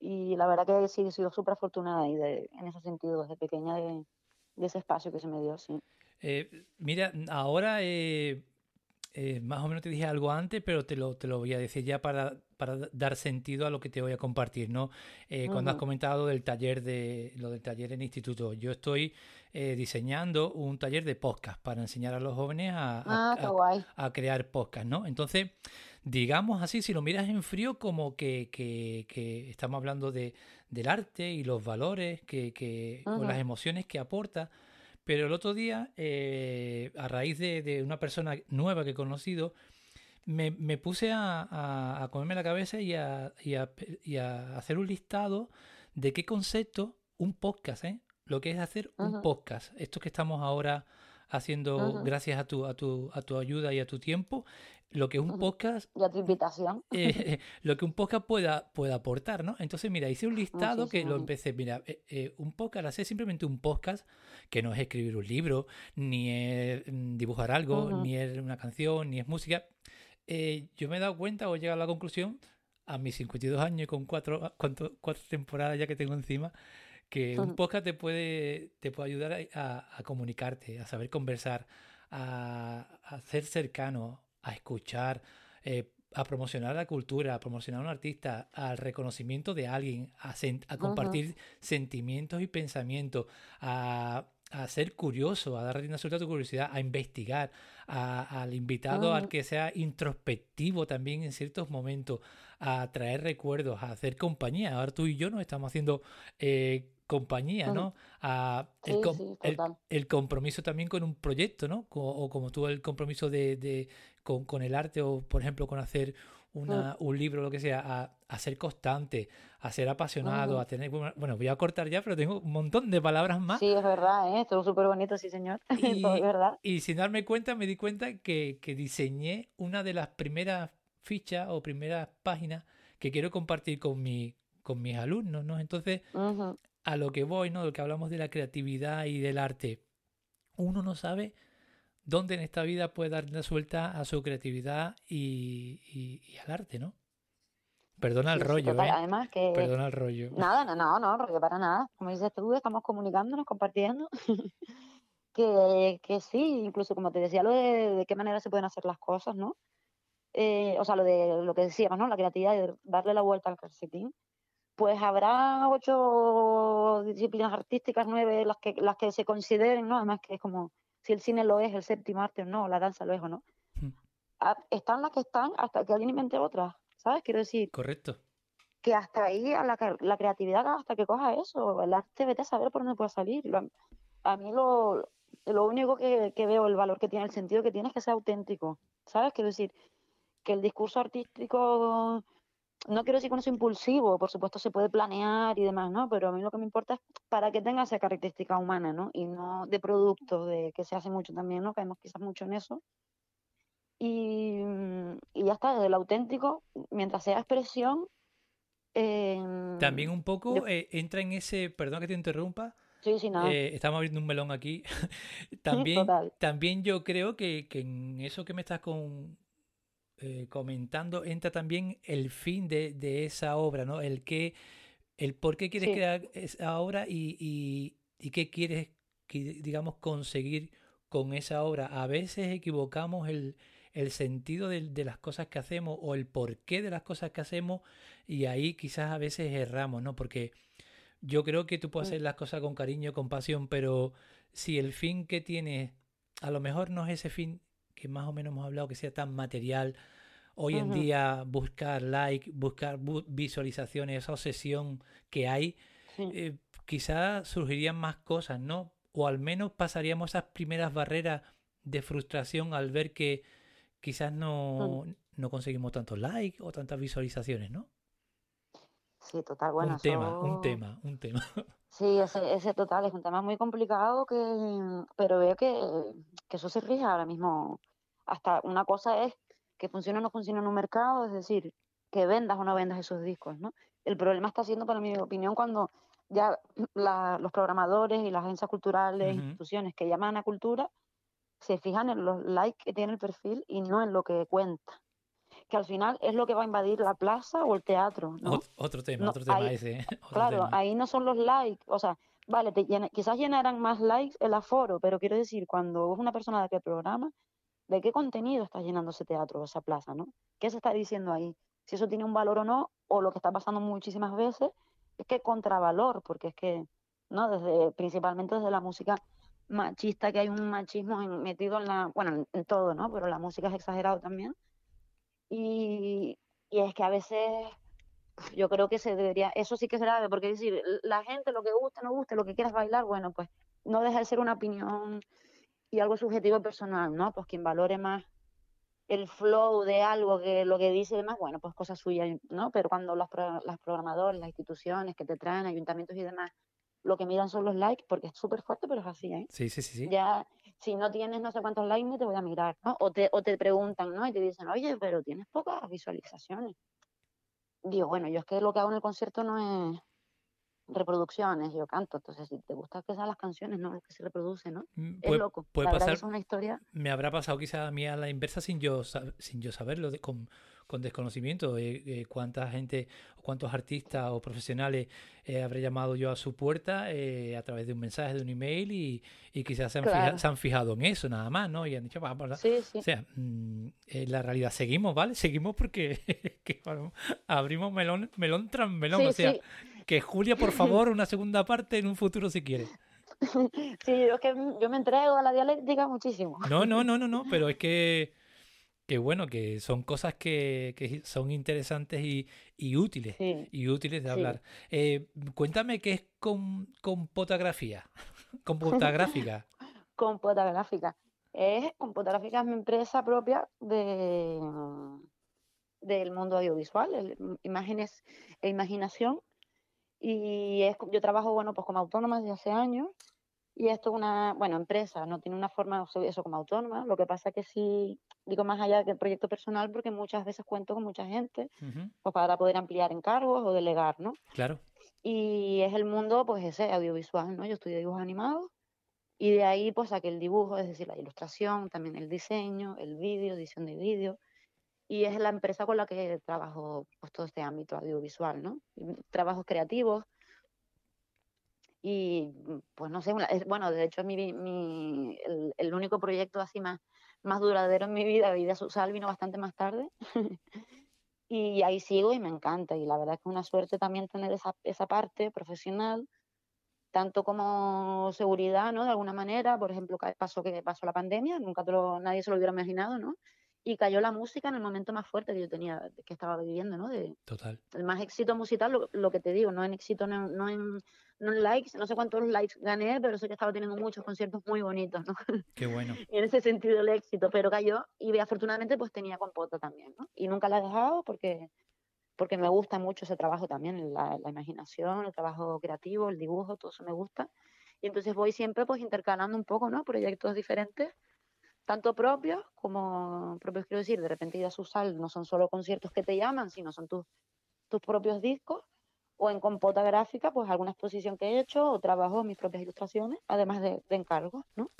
y la verdad que sí he sido súper afortunada ahí de, en ese sentido desde pequeña de, de, ese espacio que se me dio sí
eh, mira ahora eh, eh, más o menos te dije algo antes pero te lo, te lo voy a decir ya para para dar sentido a lo que te voy a compartir, ¿no? Eh, cuando has comentado del taller de lo del taller en instituto, yo estoy eh, diseñando un taller de podcast para enseñar a los jóvenes a,
ah,
a, a, crear podcast, ¿no? Entonces, digamos así, si lo miras en frío, como que, que, que estamos hablando de, del arte y los valores que, que o las emociones que aporta. Pero el otro día, eh, a raíz de, de, una persona nueva que he conocido, me, me puse a, a, a, comerme la cabeza y a, y, y a, hacer un listado de qué concepto un podcast, ¿eh? Lo que es hacer uh -huh. un podcast. Esto que estamos ahora haciendo uh -huh. gracias a tu, a, tu, a tu ayuda y a tu tiempo, lo que un uh -huh. podcast...
Y a tu invitación.
Eh, lo que un podcast pueda, pueda aportar, ¿no? Entonces, mira, hice un listado Muchísimo. que lo empecé, mira, eh, eh, un podcast, hacer simplemente un podcast, que no es escribir un libro, ni es mm, dibujar algo, ni es una canción, ni es música yo me he dado cuenta o he llegado a la conclusión a mis 52 años y con cuatro, cuatro, cuatro temporadas ya que tengo encima, que un podcast te puede, te puede ayudar a, a comunicarte, a saber conversar, a, a, ser cercano, a escuchar, eh, a promocionar la cultura, a promocionar a un artista, al reconocimiento de alguien, a, a compartir uh -huh. sentimientos y pensamientos, a a ser curioso, a dar rienda suelta a tu curiosidad, a investigar, a, al invitado al que sea introspectivo también en ciertos momentos, a traer recuerdos, a hacer compañía. Ahora tú y yo nos estamos haciendo eh, compañía. ¿no? A el,
Sí,
com-
sí,
el-
total.
el compromiso también con un proyecto, ¿no? O como tú el compromiso de, de- con, con el arte o, por ejemplo, con hacer una, un libro, lo que sea, a, a ser constante, a ser apasionado, a tener... Bueno, voy a cortar ya, pero tengo un montón de palabras más.
Sí, es verdad, ¿eh? Estuvo súper bonito, sí, señor. Todo es
Y,
verdad.
y sin darme cuenta, me di cuenta que, que diseñé una de las primeras fichas o primeras páginas que quiero compartir con, mi, con mis alumnos, ¿no? Entonces. A lo que voy, ¿no? Lo que hablamos de la creatividad y del arte. Uno no sabe dónde en esta vida puede dar una suelta a su creatividad y, y- y al arte, ¿no? Perdona el
Sí,
rollo,
total.
¿eh?
Además que
Perdona el rollo.
nada, no, no, no, porque para nada. Como dices tú, estamos comunicándonos, compartiendo. Que, que sí, incluso como te decía, lo de, de qué manera se pueden hacer las cosas, ¿no? Eh, o sea, lo de lo que decíamos, ¿no? La creatividad de darle la vuelta al calcetín. Pues habrá ocho disciplinas artísticas, nueve, las que, las que se consideren, ¿no? Además que es como, si el cine lo es, el séptimo arte o no, la danza lo es o no.
Mm.
Ah, Están las que están hasta que alguien invente otras, ¿sabes? Quiero decir,
Correcto.
que hasta ahí la, la creatividad hasta que coja eso, el arte vete a saber por dónde puede salir. Lo- a mí lo, lo único que, que veo, el valor que tiene, el sentido que tiene es que sea auténtico, ¿sabes? Quiero decir, que el discurso artístico, no quiero decir con eso impulsivo, por supuesto se puede planear y demás, ¿no? Pero a mí lo que me importa es para que tenga esa característica humana, ¿no? Y no de producto, de que se hace mucho también, ¿no? Caemos quizás mucho en eso. Y, mm, y ya está, desde el auténtico, mientras sea expresión, eh,
También un poco
yo-
eh, entra en ese, perdón que te interrumpa,
sí, sí, nada,
eh, estamos abriendo un melón aquí. También,
total.
también yo creo que, que en eso que me estás con, eh, comentando entra también el fin de, de esa obra, ¿no? El que, el por qué quieres
Sí.
crear esa obra y, y, y qué quieres, que, digamos, conseguir con esa obra. A veces equivocamos el, el sentido de, de, las cosas que hacemos o el porqué de las cosas que hacemos y ahí quizás a veces erramos, ¿no? Porque yo creo que tú puedes hacer las cosas con cariño, con pasión, pero si el fin que tienes a lo mejor no es ese fin que más o menos hemos hablado, que sea tan material, hoy en día buscar like, buscar visualizaciones, esa obsesión que hay, eh, quizás surgirían más cosas, ¿no? O al menos pasaríamos esas primeras barreras de frustración al ver que quizás no, no conseguimos tantos likes o tantas visualizaciones, ¿no?
Sí, total, bueno.
Un tema, un tema, un tema.
Sí, ese, ese total es un tema muy complicado, que, pero veo que, que eso se rige ahora mismo. Hasta una cosa es que funcione o no funcione en un mercado, es decir, que vendas o no vendas esos discos, ¿no? El problema está siendo, para mi opinión, cuando ya los programadores y las agencias culturales, instituciones que llaman a cultura, se fijan en los likes que tiene el perfil y no en lo que cuenta. Que al final es lo que va a invadir la plaza o el teatro. ¿no?
Otro tema, otro tema ese.
claro, ahí no son los likes. O sea, vale, te quizás llenarán más likes el aforo, pero quiero decir, cuando es una persona que programa, ¿de qué contenido está llenando ese teatro o esa plaza? ¿no? ¿Qué se está diciendo ahí? Si eso tiene un valor o no, o lo que está pasando muchísimas veces es que contravalor, porque es que, ¿no? Desde, principalmente desde la música machista, que hay un machismo metido en la, bueno, en, todo, ¿no? Pero la música es exagerado también. Y, y es que a veces yo creo que se debería, eso sí que es grave, porque decir, la gente lo que guste, no guste, lo que quieras bailar, bueno, pues no deja de ser una opinión y algo subjetivo personal, ¿no? Pues quien valore más el flow de algo que lo que dice y demás, bueno, pues cosa suya, ¿no? Pero cuando los, las programadores, las instituciones que te traen, ayuntamientos y demás, lo que miran son los likes, porque es súper fuerte, pero es así, ¿eh?
Sí, sí, sí, sí.
Ya, si no tienes no sé cuántos likes, ni te voy a mirar, ¿no? O te, o te preguntan, ¿no? Y te dicen, oye, pero tienes pocas visualizaciones. Digo, bueno, yo es que lo que hago en el concierto no es reproducciones, yo canto, entonces si te gusta que sean las canciones, no lo que se reproduce, ¿no? Mm, es loco.
Puede pasar,
es una historia.
Me habrá pasado quizá a mí a la inversa sin yo sin yo saberlo, de, con, con, desconocimiento de, cuánta gente, cuántos artistas o profesionales eh, habré llamado yo a su puerta eh, a través de un mensaje, de un email y, y quizás se han, fijado, se han, fijado, en eso nada más, ¿no? Y han dicho, vamos,
sí, sí.
o sea, mm, la realidad seguimos, ¿vale? Seguimos porque abrimos melón, melón tras melón, o sea que Julia, por favor, una segunda parte en un futuro si quiere.
Sí, es que yo me entrego a la dialéctica muchísimo.
No, no, no, no, no, pero es que, que bueno, que son cosas que, que son interesantes y, y útiles, y útiles de hablar. Eh, cuéntame qué es con, compotografía, computagráfica.
computagráfica. Es, computagráfica es mi empresa propia de del mundo audiovisual, imágenes e imaginación y es, yo trabajo, bueno, pues como autónoma desde hace años y esto es una, bueno, empresa, no tiene una forma, eso como autónoma, lo que pasa que sí, digo más allá del proyecto personal porque muchas veces cuento con mucha gente, pues para poder ampliar encargos o delegar, ¿no?
Claro.
Y es el mundo, pues ese, audiovisual, ¿no? Yo estudié dibujos animados y de ahí pues saqué el dibujo, es decir, la ilustración, también el diseño, el vídeo, edición de vídeo y es la empresa con la que trabajo pues, todo este ámbito audiovisual, ¿no? Trabajos creativos y pues no sé, bueno, de hecho mi, mi, el, único proyecto así más, más duradero en mi vida, Vida Social, vino bastante más tarde. y ahí sigo y me encanta. Y la verdad es que es una suerte también tener esa, esa parte profesional, tanto como seguridad, ¿no? De alguna manera, por ejemplo, pasó que pasó la pandemia, nunca nadie se lo hubiera imaginado, ¿no? Y cayó la música en el momento más fuerte que yo tenía, que estaba viviendo, ¿no? De,
Total.
El más éxito musical, lo, que te digo, no en éxito, no, no, en, no en likes, no sé cuántos likes gané, pero sé que estaba teniendo muchos conciertos muy bonitos, ¿no?
Qué bueno.
y en ese sentido el éxito, pero cayó y afortunadamente pues tenía compota también, ¿no? Y nunca la he dejado porque, porque me gusta mucho ese trabajo también, la, la imaginación, el trabajo creativo, el dibujo, todo eso me gusta. Y entonces voy siempre pues intercalando un poco, ¿no? Proyectos diferentes tanto propios como propios, quiero decir, de repente ir a su sal no son solo conciertos que te llaman, sino son tus, tus propios discos, o en compota gráfica, pues alguna exposición que he hecho o trabajo mis propias ilustraciones, además de, encargos, ¿no?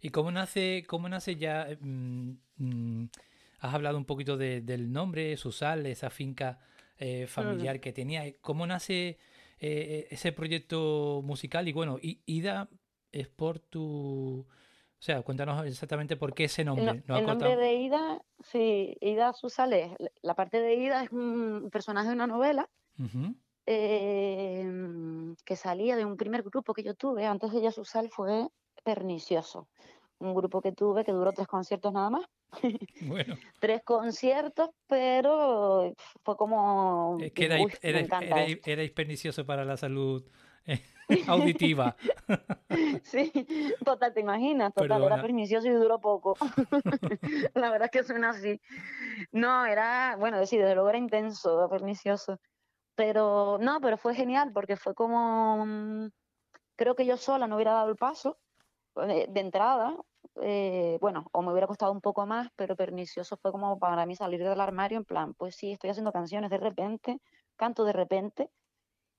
¿Y cómo nace, cómo nace ya? Mm, mm, has hablado un poquito del nombre, Susal, esa finca eh, familiar que tenía. ¿Cómo nace eh, ese proyecto musical? Y bueno, Ida es por tu O sea, cuéntanos exactamente por qué ese nombre.
El, nombre de Ida, sí, Ida Susales. La parte de Ida es un personaje de una novela em, que salía de un primer grupo que yo tuve. Antes de ella Susal fue Pernicioso. Un grupo que tuve que duró tres conciertos nada más.
Bueno.
tres conciertos, pero fue como...
Es que era, pernicioso para la salud auditiva.
sí, total, te imaginas, total, era pernicioso y duró poco. la verdad es que suena así. No, era, bueno, decir, desde luego era intenso, pernicioso. Pero no, pero fue genial porque fue como, mm, creo que yo sola no hubiera dado el paso eh, de, entrada, eh, bueno, o me hubiera costado un poco más, pero pernicioso fue como para mí salir del armario en plan, pues sí, estoy haciendo canciones de repente, canto de repente,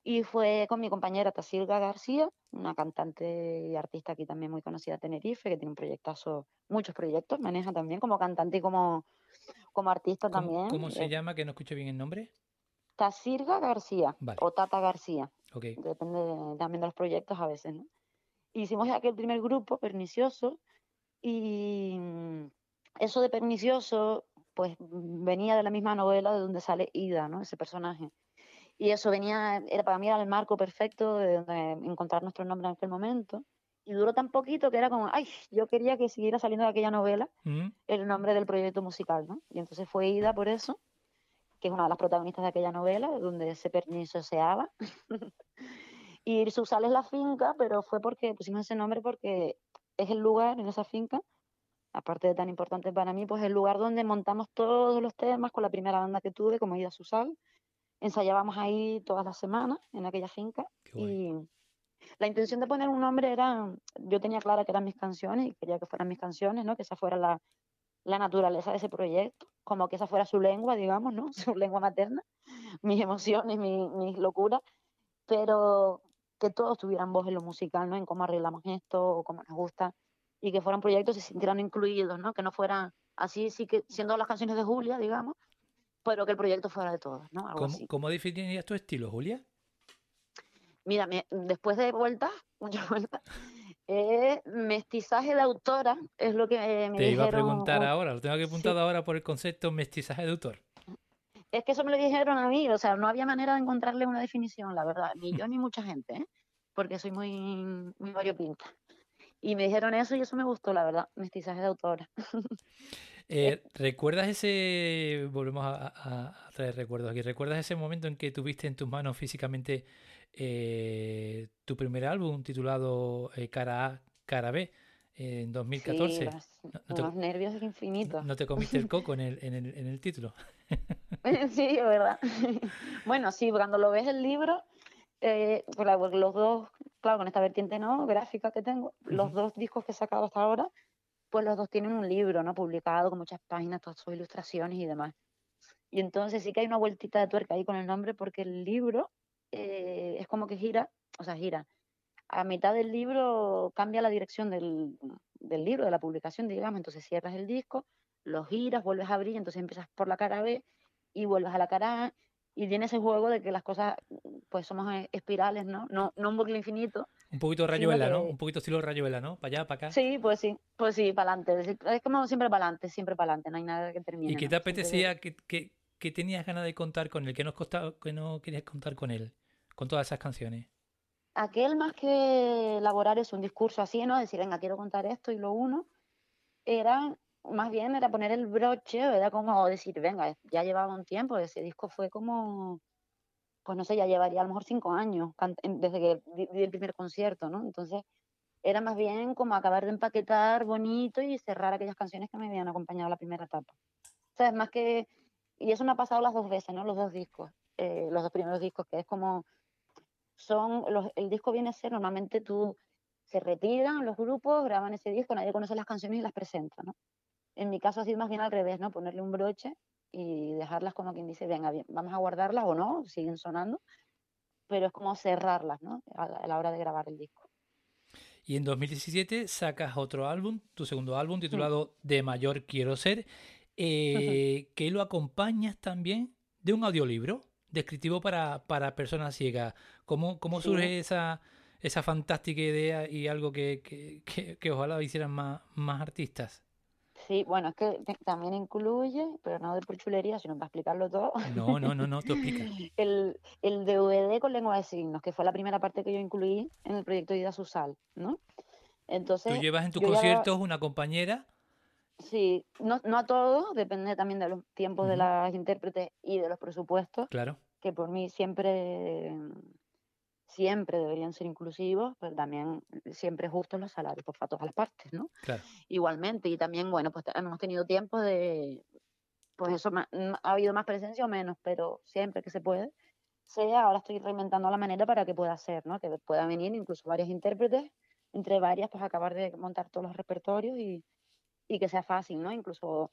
y fue con mi compañera Tasilga García, una cantante y artista aquí también muy conocida de Tenerife, que tiene un proyectazo, muchos proyectos, maneja también como cantante y como, como artista también.
¿Cómo se eh, llama? Que no escucho bien el nombre.
Tasirga García o Tata García. Depende también de los proyectos a veces, ¿no? Hicimos aquel primer grupo, Pernicioso, y mm, eso de Pernicioso, pues venía de la misma novela de donde sale Ida, ¿no? Ese personaje. Y eso venía, era para mí era el marco perfecto de donde encontrar nuestro nombre en aquel momento. Y duró tan poquito que era como, ay, yo quería que siguiera saliendo de aquella novela mm. el nombre del proyecto musical, ¿no? Y entonces fue Ida por eso, que es una de las protagonistas de aquella novela, donde se habla. y Susal es la finca, pero fue porque pusimos ese nombre porque es el lugar en esa finca, aparte de tan importante para mí, pues el lugar donde montamos todos los temas con la primera banda que tuve, como Ida Susal ensayábamos ahí todas las semanas en aquella finca y la intención de poner un nombre era, yo tenía clara que eran mis canciones y quería que fueran mis canciones, ¿no? Que esa fuera la, la naturaleza de ese proyecto, como que esa fuera su lengua, digamos, ¿no? Su lengua materna, mis emociones, mis locuras, pero que todos tuvieran voz en lo musical, ¿no? En cómo arreglamos esto o cómo nos gusta y que fueran proyectos y se sintieran incluidos, ¿no? Que no fueran así, sí que siendo las canciones de Julia, digamos, pero que el proyecto fuera de todos, ¿no?
¿Cómo, definirías tu estilo, Julia?
Mira, después de vueltas, muchas vueltas, eh, mestizaje de autora es lo que me
Te iba a preguntar ahora, lo tengo que apuntar ahora por el concepto mestizaje de autor.
Es que eso me lo dijeron a mí, o sea, no había manera de encontrarle una definición, la verdad, ni yo ni mucha gente, ¿eh? porque soy muy, muy variopinta. Y me dijeron eso y eso me gustó, la verdad, mestizaje de autora.
Eh, ¿Recuerdas ese, volvemos a, traer recuerdos aquí, ¿recuerdas ese momento en que tuviste en tus manos físicamente eh, tu primer álbum titulado eh, Cara A, Cara B? En 2014.
Sí, los, nervios infinitos.
¿No te comiste el coco en el, en el, en el título?
sí, es verdad. bueno, sí, cuando lo ves el libro, pues, los dos, claro, con esta vertiente no gráfica que tengo, los dos discos que he sacado hasta ahora pues los dos tienen un libro, ¿no? Publicado con muchas páginas, todas sus ilustraciones y demás. Y entonces sí que hay una vueltita de tuerca ahí con el nombre porque el libro eh, es como que gira, o sea, gira. A mitad del libro cambia la dirección del, del libro, de la publicación, digamos. Entonces cierras el disco, lo giras, vuelves a abrir, entonces empiezas por la cara B y vuelves a la cara A y tiene ese juego de que las cosas, pues somos eh, espirales, ¿no? No, no un bucle infinito.
Un poquito rayuela, ¿no? Un poquito estilo rayuela, ¿no? Para allá, para acá.
Sí, pues sí, pues sí, para adelante. Es como siempre para adelante, siempre para adelante, no hay nada que termine.
¿Y qué te apetecía, que, que, tenías ganas de contar con él? ¿Qué, nos costaba, que no querías contar con él? Con todas esas canciones.
Aquel más que elaborar es un discurso así, ¿no? Decir, venga, quiero contar esto y lo uno, era más bien era poner el broche, era como decir, venga, ya llevaba un tiempo, ese disco fue como, pues no sé, ya llevaría a lo mejor cinco años desde que di el primer concierto, ¿no? Entonces era más bien como acabar de empaquetar bonito y cerrar aquellas canciones que me habían acompañado la primera etapa. O sea, es más que, y eso me ha pasado las dos veces, ¿no? Los dos discos, eh, los dos primeros discos, que es como, son, los, el disco viene a ser, normalmente tú, se retiran los grupos, graban ese disco, nadie conoce las canciones y las presenta, ¿no? En mi caso ha sido más bien al revés, ¿no? Ponerle un broche y dejarlas como quien dice, venga, bien, vamos a guardarlas o no, siguen sonando, pero es como cerrarlas, ¿no? A la hora de grabar el disco.
Y en 2017 sacas otro álbum, tu segundo álbum, titulado De Mayor Quiero Ser, eh, que lo acompañas también de un audiolibro descriptivo para, para personas ciegas. ¿Cómo, cómo surge esa, esa fantástica idea y algo que, que, que, ojalá hicieran más, más artistas.
Sí, bueno, es que también incluye, pero no de por chulería, sino para explicarlo todo.
No, no, no, no, tú explica.
el, el DVD con lengua de signos, que fue la primera parte que yo incluí en el proyecto Ida Susal, ¿no?
Entonces, Tú llevas en tus conciertos una compañera.
Sí, no, no a todos, depende también de los tiempos de las intérpretes y de los presupuestos.
Claro.
Que por mí siempre siempre deberían ser inclusivos, pero también siempre justos los salarios pues, para todas las partes, ¿no?
Claro.
Igualmente, y también, bueno, pues hemos tenido tiempo de, pues eso, ha habido más presencia o menos, pero siempre que se puede, sea, ahora estoy reinventando la manera para que pueda ser, ¿no? Que puedan venir incluso varios intérpretes, entre varias, pues acabar de montar todos los repertorios y, y que sea fácil, ¿no? Incluso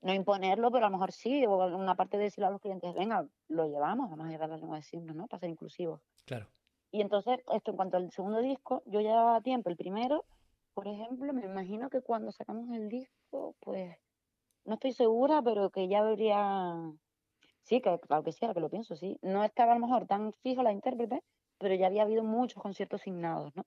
no imponerlo, pero a lo mejor sí, o una parte de decirle a los clientes, venga, lo llevamos, vamos a llevar la lengua de signos, ¿no? Para ser inclusivos.
Claro.
Y entonces, esto en cuanto al segundo disco, yo ya llevaba tiempo. El primero, por ejemplo, me imagino que cuando sacamos el disco, pues no estoy segura, pero que ya habría. Sí, que claro que sí, ahora que lo pienso, sí. No estaba a lo mejor tan fijo la intérprete, pero ya había habido muchos conciertos asignados, ¿no?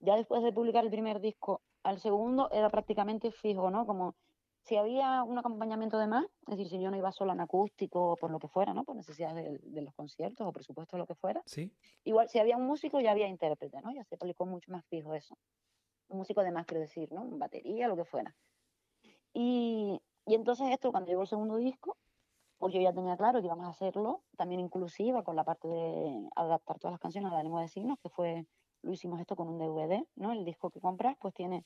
Ya después de publicar el primer disco, al segundo era prácticamente fijo, ¿no? Como si había un acompañamiento de más, es decir, si yo no iba solo en acústico o por lo que fuera, ¿no? Por necesidades de, los conciertos o presupuesto lo que fuera.
Sí.
Igual, si había un músico, ya había intérprete, ¿no? Ya se publicó mucho más fijo eso. Un músico de más, quiero decir, ¿no? Batería, lo que fuera. Y, y entonces esto, cuando llegó el segundo disco, pues yo ya tenía claro que íbamos a hacerlo también inclusiva con la parte de adaptar todas las canciones a la lengua de signos, que fue, lo hicimos esto con un DVD, ¿no? El disco que compras, pues tiene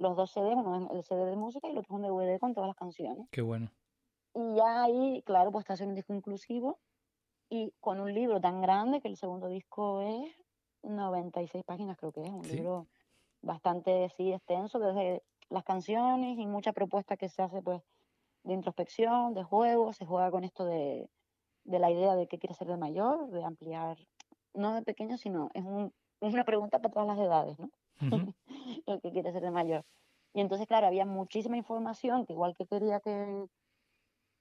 los dos CDs, uno es el CD de música y el otro es un DVD con todas las canciones.
Qué bueno.
Y ya ahí, claro, pues está haciendo un disco inclusivo y con un libro tan grande que el segundo disco es 96 páginas, creo que es, un libro bastante, sí, extenso, desde las canciones y mucha propuesta que se hace, pues, de introspección, de juego, se juega con esto de, de la idea de qué quiere ser de mayor, de ampliar, no de pequeño, sino es un, una pregunta para todas las edades, ¿no? El que quiere ser de mayor. Y entonces, claro, había muchísima información que igual que quería que,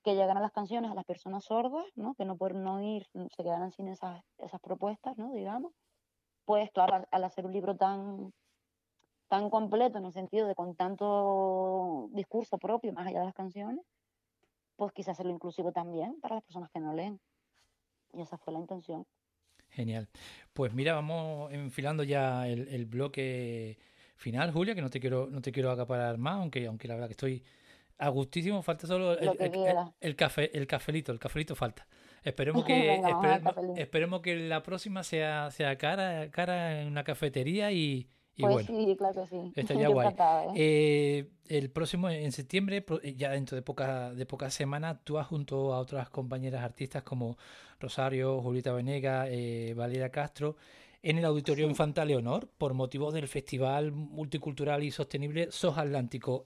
que llegaran las canciones a las personas sordas, ¿no? Que no por no ir se quedaran sin esas, esas propuestas, ¿no? Digamos. Pues, claro, al, hacer un libro tan, tan completo en el sentido de con tanto discurso propio más allá de las canciones, pues quise hacerlo inclusivo también para las personas que no leen. Y esa fue la intención.
Genial. Pues mira, vamos enfilando ya el, bloque final, Julia, que no te quiero, no te quiero acaparar más, aunque, aunque la verdad que estoy a gustísimo, falta solo el, café, el cafelito, el cafelito falta. Esperemos que, esperemos, que la próxima sea, sea cara, cara en una cafetería y,
pues sí, claro que sí.
Estaría guay. ¿eh? Eh, el próximo, en septiembre, eh, ya dentro de pocas de pocas semanas, tú vas junto a otras compañeras artistas como Rosario, Julieta Venega, Valeria Castro, en el Auditorio Infanta Leonor, por motivos del Festival Multicultural y Sostenible SOS Atlántico.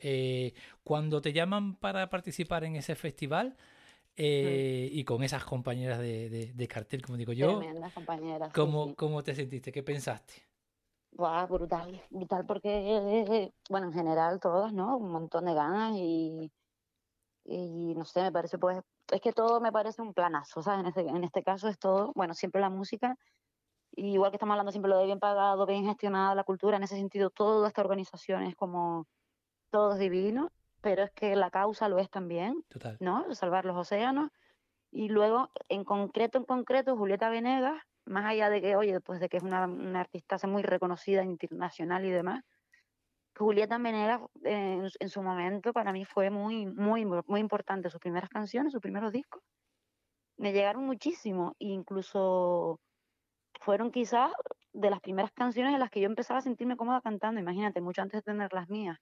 cuando te llaman para participar en ese festival, mm. y con esas compañeras de, cartel, como digo yo.
compañeras.
¿cómo, ¿Cómo te sentiste? ¿Qué pensaste?
Brutal, brutal porque, bueno, en general todas, ¿no? Un montón de ganas y, y no sé, me parece pues, es que todo me parece un planazo, ¿sabes? En este, en este caso es todo, bueno, siempre la música, igual que estamos hablando siempre lo de bien pagado, bien gestionada la cultura, en ese sentido toda esta organización es como, todo es divino, pero es que la causa lo es también,
Total.
¿no? Salvar los océanos. Y luego, en concreto, en concreto, Julieta Venegas, más allá de que, oye, pues de que es una, una artista muy reconocida internacional y demás, Julieta Venegas en, en, su momento para mí fue muy, muy, muy importante. Sus primeras canciones, sus primeros discos, me llegaron muchísimo. E incluso fueron quizás de las primeras canciones en las que yo empezaba a sentirme cómoda cantando, imagínate, mucho antes de tener las mías.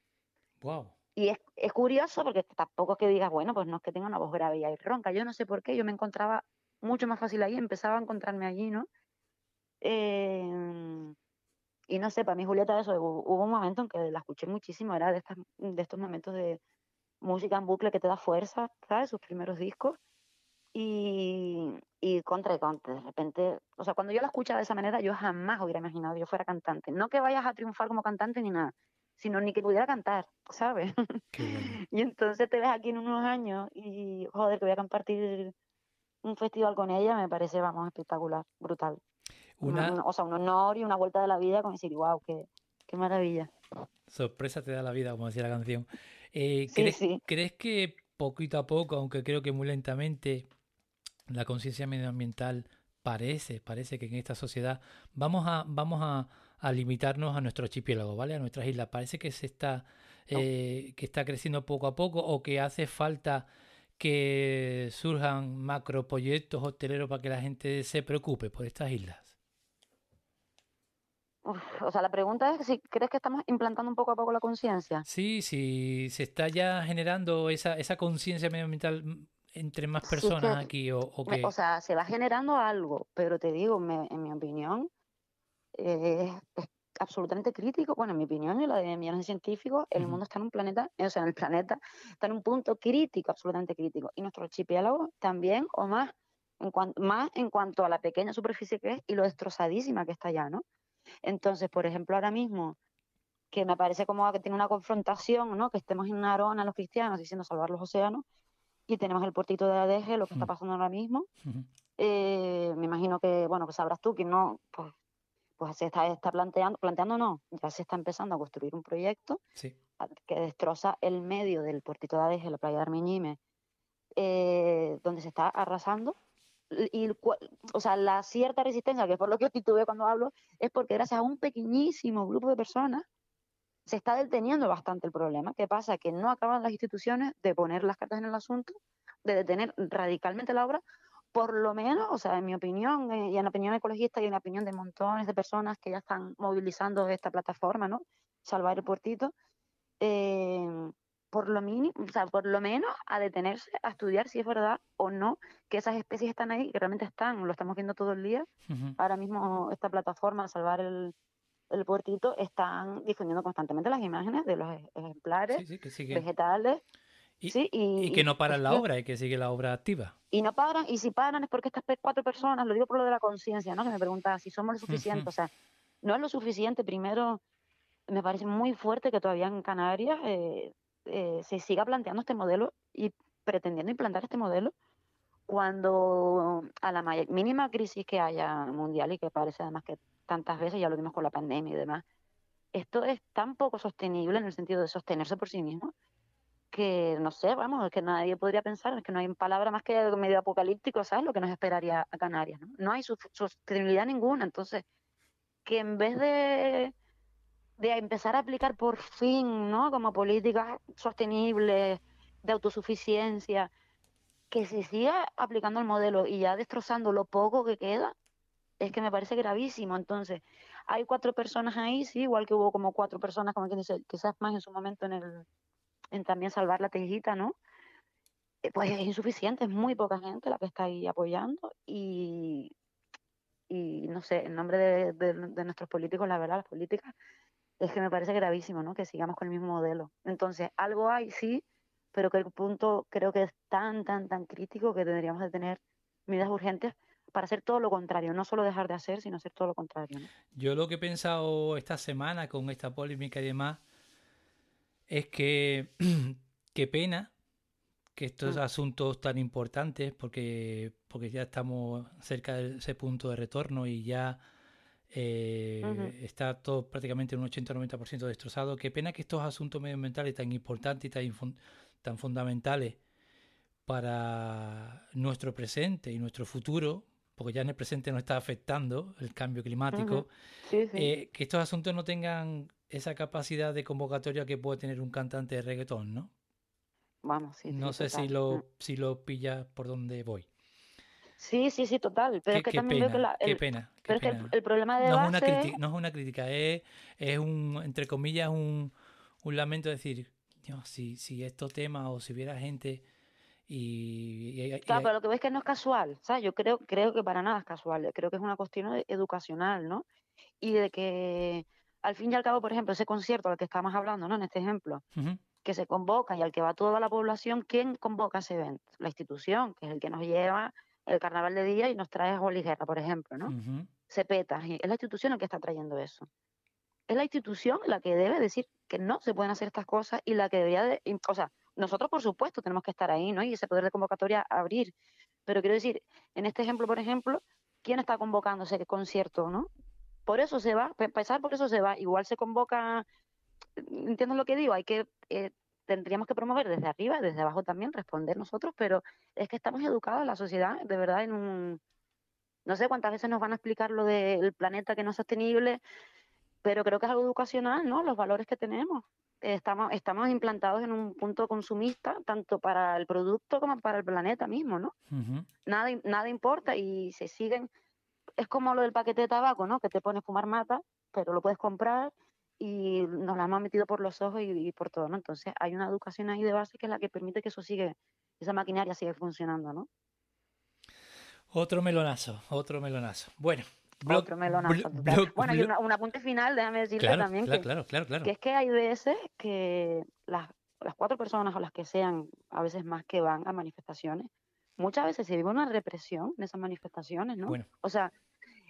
Wow.
Y es, es curioso porque tampoco es que digas, bueno, pues no es que tenga una voz grave y ronca. Yo no sé por qué, yo me encontraba mucho más fácil ahí, empezaba a encontrarme allí, ¿no? Eh, y no sé, para mí Julieta, eso, hubo, un momento en que la escuché muchísimo, era de, estas, de estos momentos de música en bucle que te da fuerza, ¿sabes? Sus primeros discos. Y, y contra y contra, de repente, o sea, cuando yo la escuchaba de esa manera, yo jamás hubiera imaginado que yo fuera cantante. No que vayas a triunfar como cantante ni nada, sino ni que pudiera cantar, ¿sabes? y entonces te ves aquí en unos años y, joder, que voy a compartir un festival con ella me parece, vamos, espectacular, brutal. Una... o sea, un honor y una vuelta de la vida con decir, wow, qué, qué maravilla.
Sorpresa te da la vida, como decía la canción. Eh, ¿crees, ¿Crees que poquito a poco, aunque creo que muy lentamente, la conciencia medioambiental parece, parece que en esta sociedad vamos a, vamos a, limitarnos a nuestro archipiélago, ¿vale? A nuestras islas. Parece que se está, eh, que está creciendo poco a poco o que hace falta que surjan macroproyectos hoteleros para que la gente se preocupe por estas islas.
o sea, la pregunta es si crees que estamos implantando un poco a poco la conciencia.
Sí, sí, se está ya generando esa, esa conciencia medioambiental entre más personas aquí o, o
O sea, se va generando algo, pero te digo, en mi opinión, eh, es absolutamente crítico, bueno, en mi opinión y la de millones de científicos, el mundo está en un planeta, o sea, en el planeta está en un punto crítico, absolutamente crítico, y nuestro archipiélago también, o más, en cuanto, más en cuanto a la pequeña superficie que es y lo destrozadísima que está ya, ¿no? Entonces, por ejemplo, ahora mismo, que me parece como que tiene una confrontación, ¿no? Que estemos en una arona los cristianos diciendo salvar los océanos, y tenemos el puertito de la DG, lo que está pasando ahora mismo. Eh, me imagino que, bueno, que sabrás tú que no, pues, pues se está, está planteando, planteando no, ya se está empezando a construir un proyecto que destroza el medio del puertito de Adeje, la playa de Armiñime, eh, donde se está arrasando. Y, o sea, la cierta resistencia, que es por lo que titubeé cuando hablo, es porque gracias a un pequeñísimo grupo de personas se está deteniendo bastante el problema. ¿Qué pasa? Que no acaban las instituciones de poner las cartas en el asunto, de detener radicalmente la obra, por lo menos, o sea, en mi opinión eh, y en la opinión ecologista y en la opinión de montones de personas que ya están movilizando esta plataforma, ¿no? Salvar el puertito, eh, por lo mínimo, o sea, por lo menos a detenerse a estudiar si es verdad o no que esas especies están ahí, que realmente están, lo estamos viendo todo el día. Ahora mismo esta plataforma, Salvar el, el puertito están difundiendo constantemente las imágenes de los ejemplares vegetales.
Y, que no paran la obra y que sigue la obra activa.
Y no paran, y si paran es porque estas cuatro personas, lo digo por lo de la conciencia, ¿no? Que me preguntaba si somos lo suficiente, o sea, no es lo suficiente. Primero, me parece muy fuerte que todavía en Canarias eh, eh, se siga planteando este modelo y pretendiendo implantar este modelo cuando a la mínima crisis que haya mundial y que parece además que tantas veces, ya lo vimos con la pandemia y demás, esto es tan poco sostenible en el sentido de sostenerse por sí mismo que no sé, vamos, es que nadie podría pensar, es que no hay palabra más que medio apocalíptico, ¿sabes? Lo que nos esperaría a Canarias, ¿no? No hay sostenibilidad ninguna, entonces, que en vez de, de empezar a aplicar por fin, ¿no? Como políticas sostenibles, de autosuficiencia, que se siga aplicando el modelo y ya destrozando lo poco que queda, es que me parece gravísimo. Entonces, hay cuatro personas ahí, sí, igual que hubo como cuatro personas, como quien dice, quizás más en su momento en el en también salvar la tejita, ¿no? Eh, pues es insuficiente, es muy poca gente la que está ahí apoyando y, no sé, en nombre de, nuestros políticos, la verdad, las políticas, es que me parece gravísimo, ¿no? Que sigamos con el mismo modelo. Entonces, algo hay, sí, pero que el punto creo que es tan, tan, tan crítico que tendríamos de tener medidas urgentes para hacer todo lo contrario, no solo dejar de hacer, sino hacer todo lo contrario.
Yo lo que he pensado esta semana con esta polémica y demás es que qué pena que estos mm. asuntos tan importantes, porque, porque ya estamos cerca de ese punto de retorno y ya eh, está todo prácticamente un 80-90% destrozado, qué pena que estos asuntos medioambientales tan importantes y tan, tan fundamentales para nuestro presente y nuestro futuro, porque ya en el presente nos está afectando el cambio climático, eh, que estos asuntos no tengan esa capacidad de convocatoria que puede tener un cantante de reggaetón, ¿no?
Vamos, sí.
No sé si lo, mm. si lo pilla por donde voy.
Sí, sí, sí, total. Pero es que también veo que la,
qué pena.
pero es que el, problema de
no
base...
Es una crítica, no es una crítica, es, es un, entre comillas, un, un lamento decir, Dios, si, si estos temas o si hubiera gente y,
claro, pero lo que ves es que no es casual, ¿sabes? Yo creo, creo que para nada es casual, creo que es una cuestión educacional, ¿no? Y de que al fin y al cabo, por ejemplo, ese concierto al que estamos hablando, ¿no? En este ejemplo, que se convoca y al que va toda la población, ¿quién convoca ese evento? La institución, que es el que nos lleva el carnaval de día y nos trae a Guerra, por ejemplo, ¿no? Se peta, es la institución la que está trayendo eso. Es la institución la que debe decir que no se pueden hacer estas cosas y la que debería de, o sea, nosotros, por supuesto, tenemos que estar ahí, ¿no? Y ese poder de convocatoria abrir. Pero quiero decir, en este ejemplo, por ejemplo, ¿quién está convocando ese concierto, no? Por eso se va, empezar por eso se va. Igual se convoca, entiendo lo que digo, hay que, eh, tendríamos que promover desde arriba, desde abajo también, responder nosotros, pero es que estamos educados la sociedad, de verdad, en un, no sé cuántas veces nos van a explicar lo del planeta que no es sostenible, pero creo que es algo educacional, ¿no? Los valores que tenemos. Estamos, estamos implantados en un punto consumista, tanto para el producto como para el planeta mismo, ¿no? nada, nada importa y se siguen. Es como lo del paquete de tabaco, ¿no? Que te pone fumar mata, pero lo puedes comprar y nos la hemos metido por los ojos y, por todo, ¿no? Entonces hay una educación ahí de base que es la que permite que eso sigue, esa maquinaria siga funcionando, ¿no?
Otro melonazo, otro melonazo. Bueno,
otro melonazo. bueno, y un apunte final, déjame decirte también que,
claro, claro,
que es que hay veces que las, las cuatro personas o las que sean, a veces más que van a manifestaciones, muchas veces se vive una represión en esas manifestaciones, ¿no? O sea,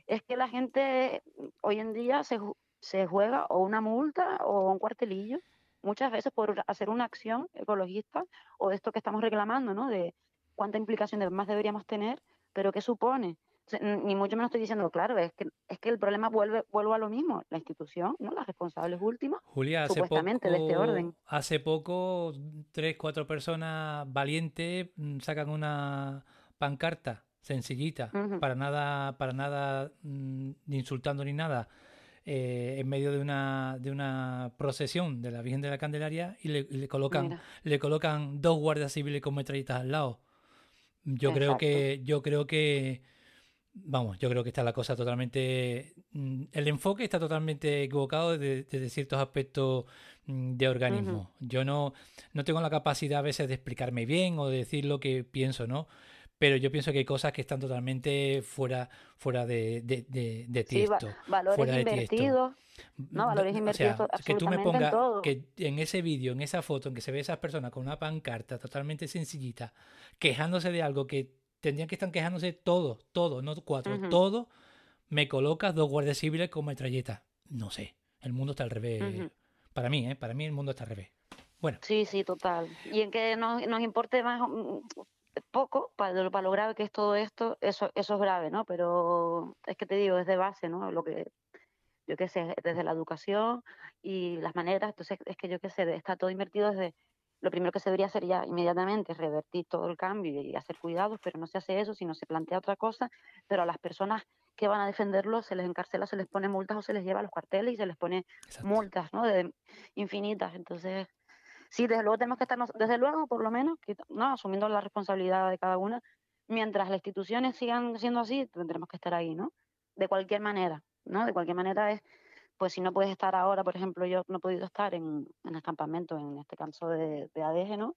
es que la gente hoy en día se, se juega o una multa o un cuartelillo, muchas veces por hacer una acción ecologista o esto que estamos reclamando, ¿no? De cuánta implicación más deberíamos tener, pero qué supone ni mucho menos estoy diciendo, claro, es que, es que el problema vuelve, vuelvo a lo mismo, la institución, ¿no? Las responsables últimas,
Julia, hace
supuestamente
poco,
de este orden.
Hace poco, tres, cuatro personas valientes mm, sacan una pancarta sencillita, para nada, para nada mm, insultando ni nada, eh, en medio de una, de una procesión de la Virgen de la Candelaria y le, colocan, le colocan dos guardias civiles con metralletas al lado. Yo creo que, yo creo que Vamos, yo creo que está la cosa totalmente. Mm, el enfoque está totalmente equivocado desde, ciertos aspectos mm, de organismo. Yo no, no tengo la capacidad a veces de explicarme bien o de decir lo que pienso, ¿no? Pero yo pienso que hay cosas que están totalmente fuera, fuera de, de, de, tiesto.
valores invertidos. No, valores invertidos. O sea,
que tú me pongas que en ese vídeo, en esa foto, en que se ve a esas personas con una pancarta totalmente sencillita, quejándose de algo que tendrían que estar quejándose todos, todos, no cuatro, todos. Me colocas dos guardias civiles con metralleta. No sé, el mundo está al revés. Para mí, ¿eh? Para mí el mundo está al revés. Bueno.
Sí, sí, total. Y en que nos, nos importe más mm, poco para, para lo grave que es todo esto, eso, eso es grave, ¿no? Pero es que te digo, es de base, ¿no? Lo que, yo qué sé, desde la educación y las maneras, entonces es que yo qué sé, está todo invertido desde lo primero que se debería hacer ya inmediatamente es revertir todo el cambio y hacer cuidados, pero no se hace eso, sino se plantea otra cosa, pero a las personas que van a defenderlo se les encarcela, se les pone multas o se les lleva a los cuarteles y se les pone multas, ¿no? De, infinitas. Entonces, sí, desde luego tenemos que estar, desde luego, por lo menos, ¿no? asumiendo la responsabilidad de cada una, mientras las instituciones sigan siendo así, tendremos que estar ahí, ¿no? De cualquier manera, ¿no? De cualquier manera es pues si no puedes estar ahora, por ejemplo, yo no he podido estar en, el campamento, en este caso de, de ADG, ¿no?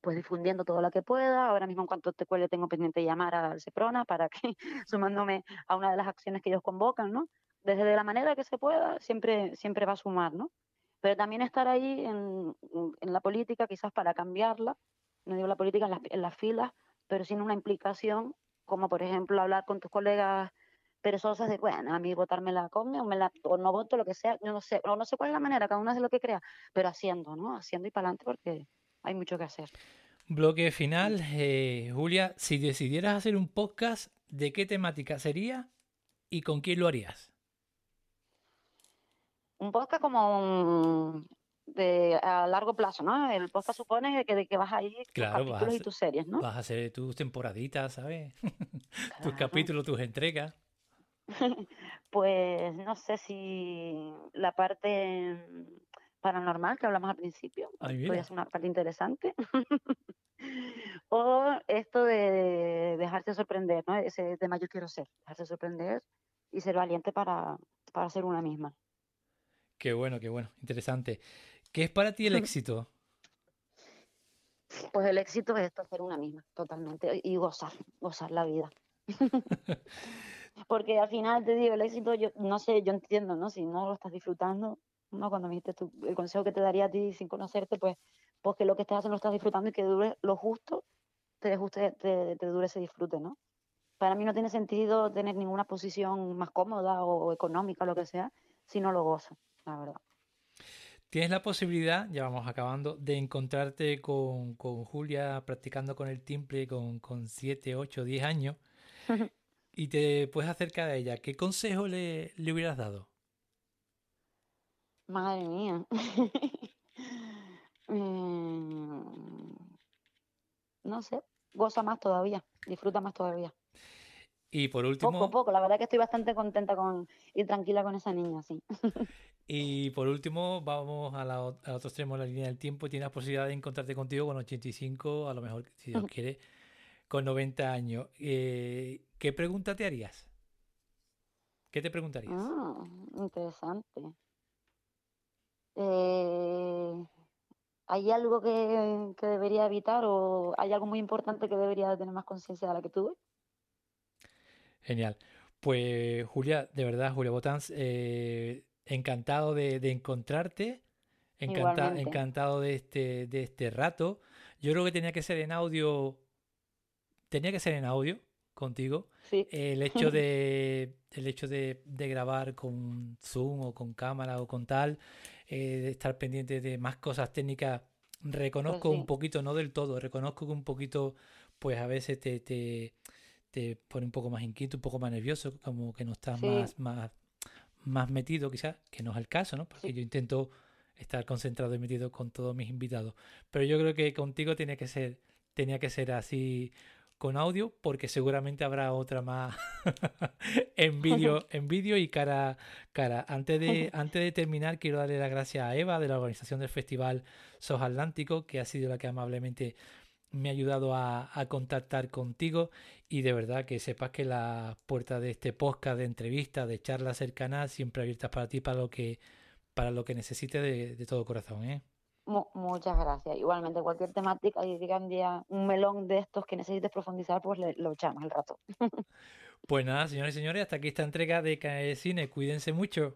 Pues difundiendo todo lo que pueda. Ahora mismo, en cuanto te cuele, tengo pendiente llamar al CEPRONA para que, sumándome a una de las acciones que ellos convocan, ¿no? Desde de la manera que se pueda, siempre, siempre va a sumar, ¿no? Pero también estar ahí en, en la política, quizás para cambiarla, no digo la política en las, en las filas, pero sin una implicación, como por ejemplo hablar con tus colegas perezosas de, bueno, a mí votarme la o, me la, o no voto, lo que sea, yo no sé, o no sé cuál es la manera, cada uno hace lo que crea, pero haciendo, ¿no? Haciendo y para adelante porque hay mucho que hacer.
Bloque final, eh, Julia, si decidieras hacer un podcast, ¿de qué temática sería y con quién lo harías?
Un podcast como de a largo plazo, ¿no? El podcast supone que, de que vas a ir
claro,
tus capítulos y tus series, ¿no?
Vas a hacer tus temporaditas, ¿sabes? tus capítulos, tus entregas.
Pues no sé si la parte paranormal que hablamos al principio podría ser una parte interesante. o esto de dejarse sorprender, ¿no? Ese tema yo quiero ser, dejarse sorprender y ser valiente para, para ser una misma.
Qué bueno, qué bueno, interesante. ¿Qué es para ti el éxito?
Pues el éxito es esto, ser una misma, totalmente, y gozar, gozar la vida. Porque al final te digo, el éxito, yo no sé, yo entiendo, ¿no? Si no lo estás disfrutando, ¿no? Cuando me dijiste tú, el consejo que te daría a ti sin conocerte, pues, pues que lo que estás haciendo lo estás disfrutando y que dure lo justo, te, te, te dure ese disfrute, ¿no? Para mí no tiene sentido tener ninguna posición más cómoda o económica o lo que sea, si no lo gozo, la verdad.
Tienes la posibilidad, ya vamos acabando, de encontrarte con, con Julia practicando con el timple con, con 7, 8, 10 años y te puedes acercar a ella, ¿qué consejo le, le hubieras dado?
Madre mía. Mm, no sé, goza más todavía, disfruta más todavía.
Y por último...
Poco a poco, la verdad que estoy bastante contenta con y tranquila con esa niña, sí.
Y por último, vamos a la, al otro extremo de la línea del tiempo. Tienes la posibilidad de encontrarte contigo con 85, a lo mejor, si Dios quiere, con 90 años. Eh, ¿Qué pregunta te harías? ¿Qué te preguntarías?
Ah, interesante. Eh, ¿hay algo que, que debería evitar o hay algo muy importante que debería tener más conciencia de la que tuve?
Genial. Pues Julia, de verdad, Julia Botáns, eh, encantado de, de encontrarte, encanta- encantado de este, de este rato. Yo creo que tenía que ser en audio, tenía que ser en audio contigo.
Sí,
El hecho de, el hecho de, de grabar con Zoom o con cámara o con tal, eh, de estar pendiente de más cosas técnicas, reconozco un
sí.
poquito, no del todo, reconozco que un poquito, pues a veces te, te, te pone un poco más inquieto, un poco más nervioso, como que no estás
Sí.
más, más, más metido quizás, que no es el caso, ¿no? Porque yo intento estar concentrado y metido con todos mis invitados. Pero yo creo que contigo tenía que ser, tenía que ser así con audio, porque seguramente habrá otra más en vídeo, en vídeo y cara cara. Antes de, antes de terminar, quiero darle las gracias a Eva de la organización del Festival SOS Atlántico, que ha sido la que amablemente me ha ayudado a, a contactar contigo y de verdad que sepas que las puertas de este podcast, de entrevistas, de charlas cercanas, siempre abiertas para ti, para lo que, para lo que necesites de, de todo corazón, ¿eh?
Mu- muchas gracias. Igualmente, cualquier temática y digan día un melón de estos que necesites profundizar, pues le- lo echamos al rato.
Pues nada, señores y señores, hasta aquí esta entrega de de Cine. Cuídense mucho.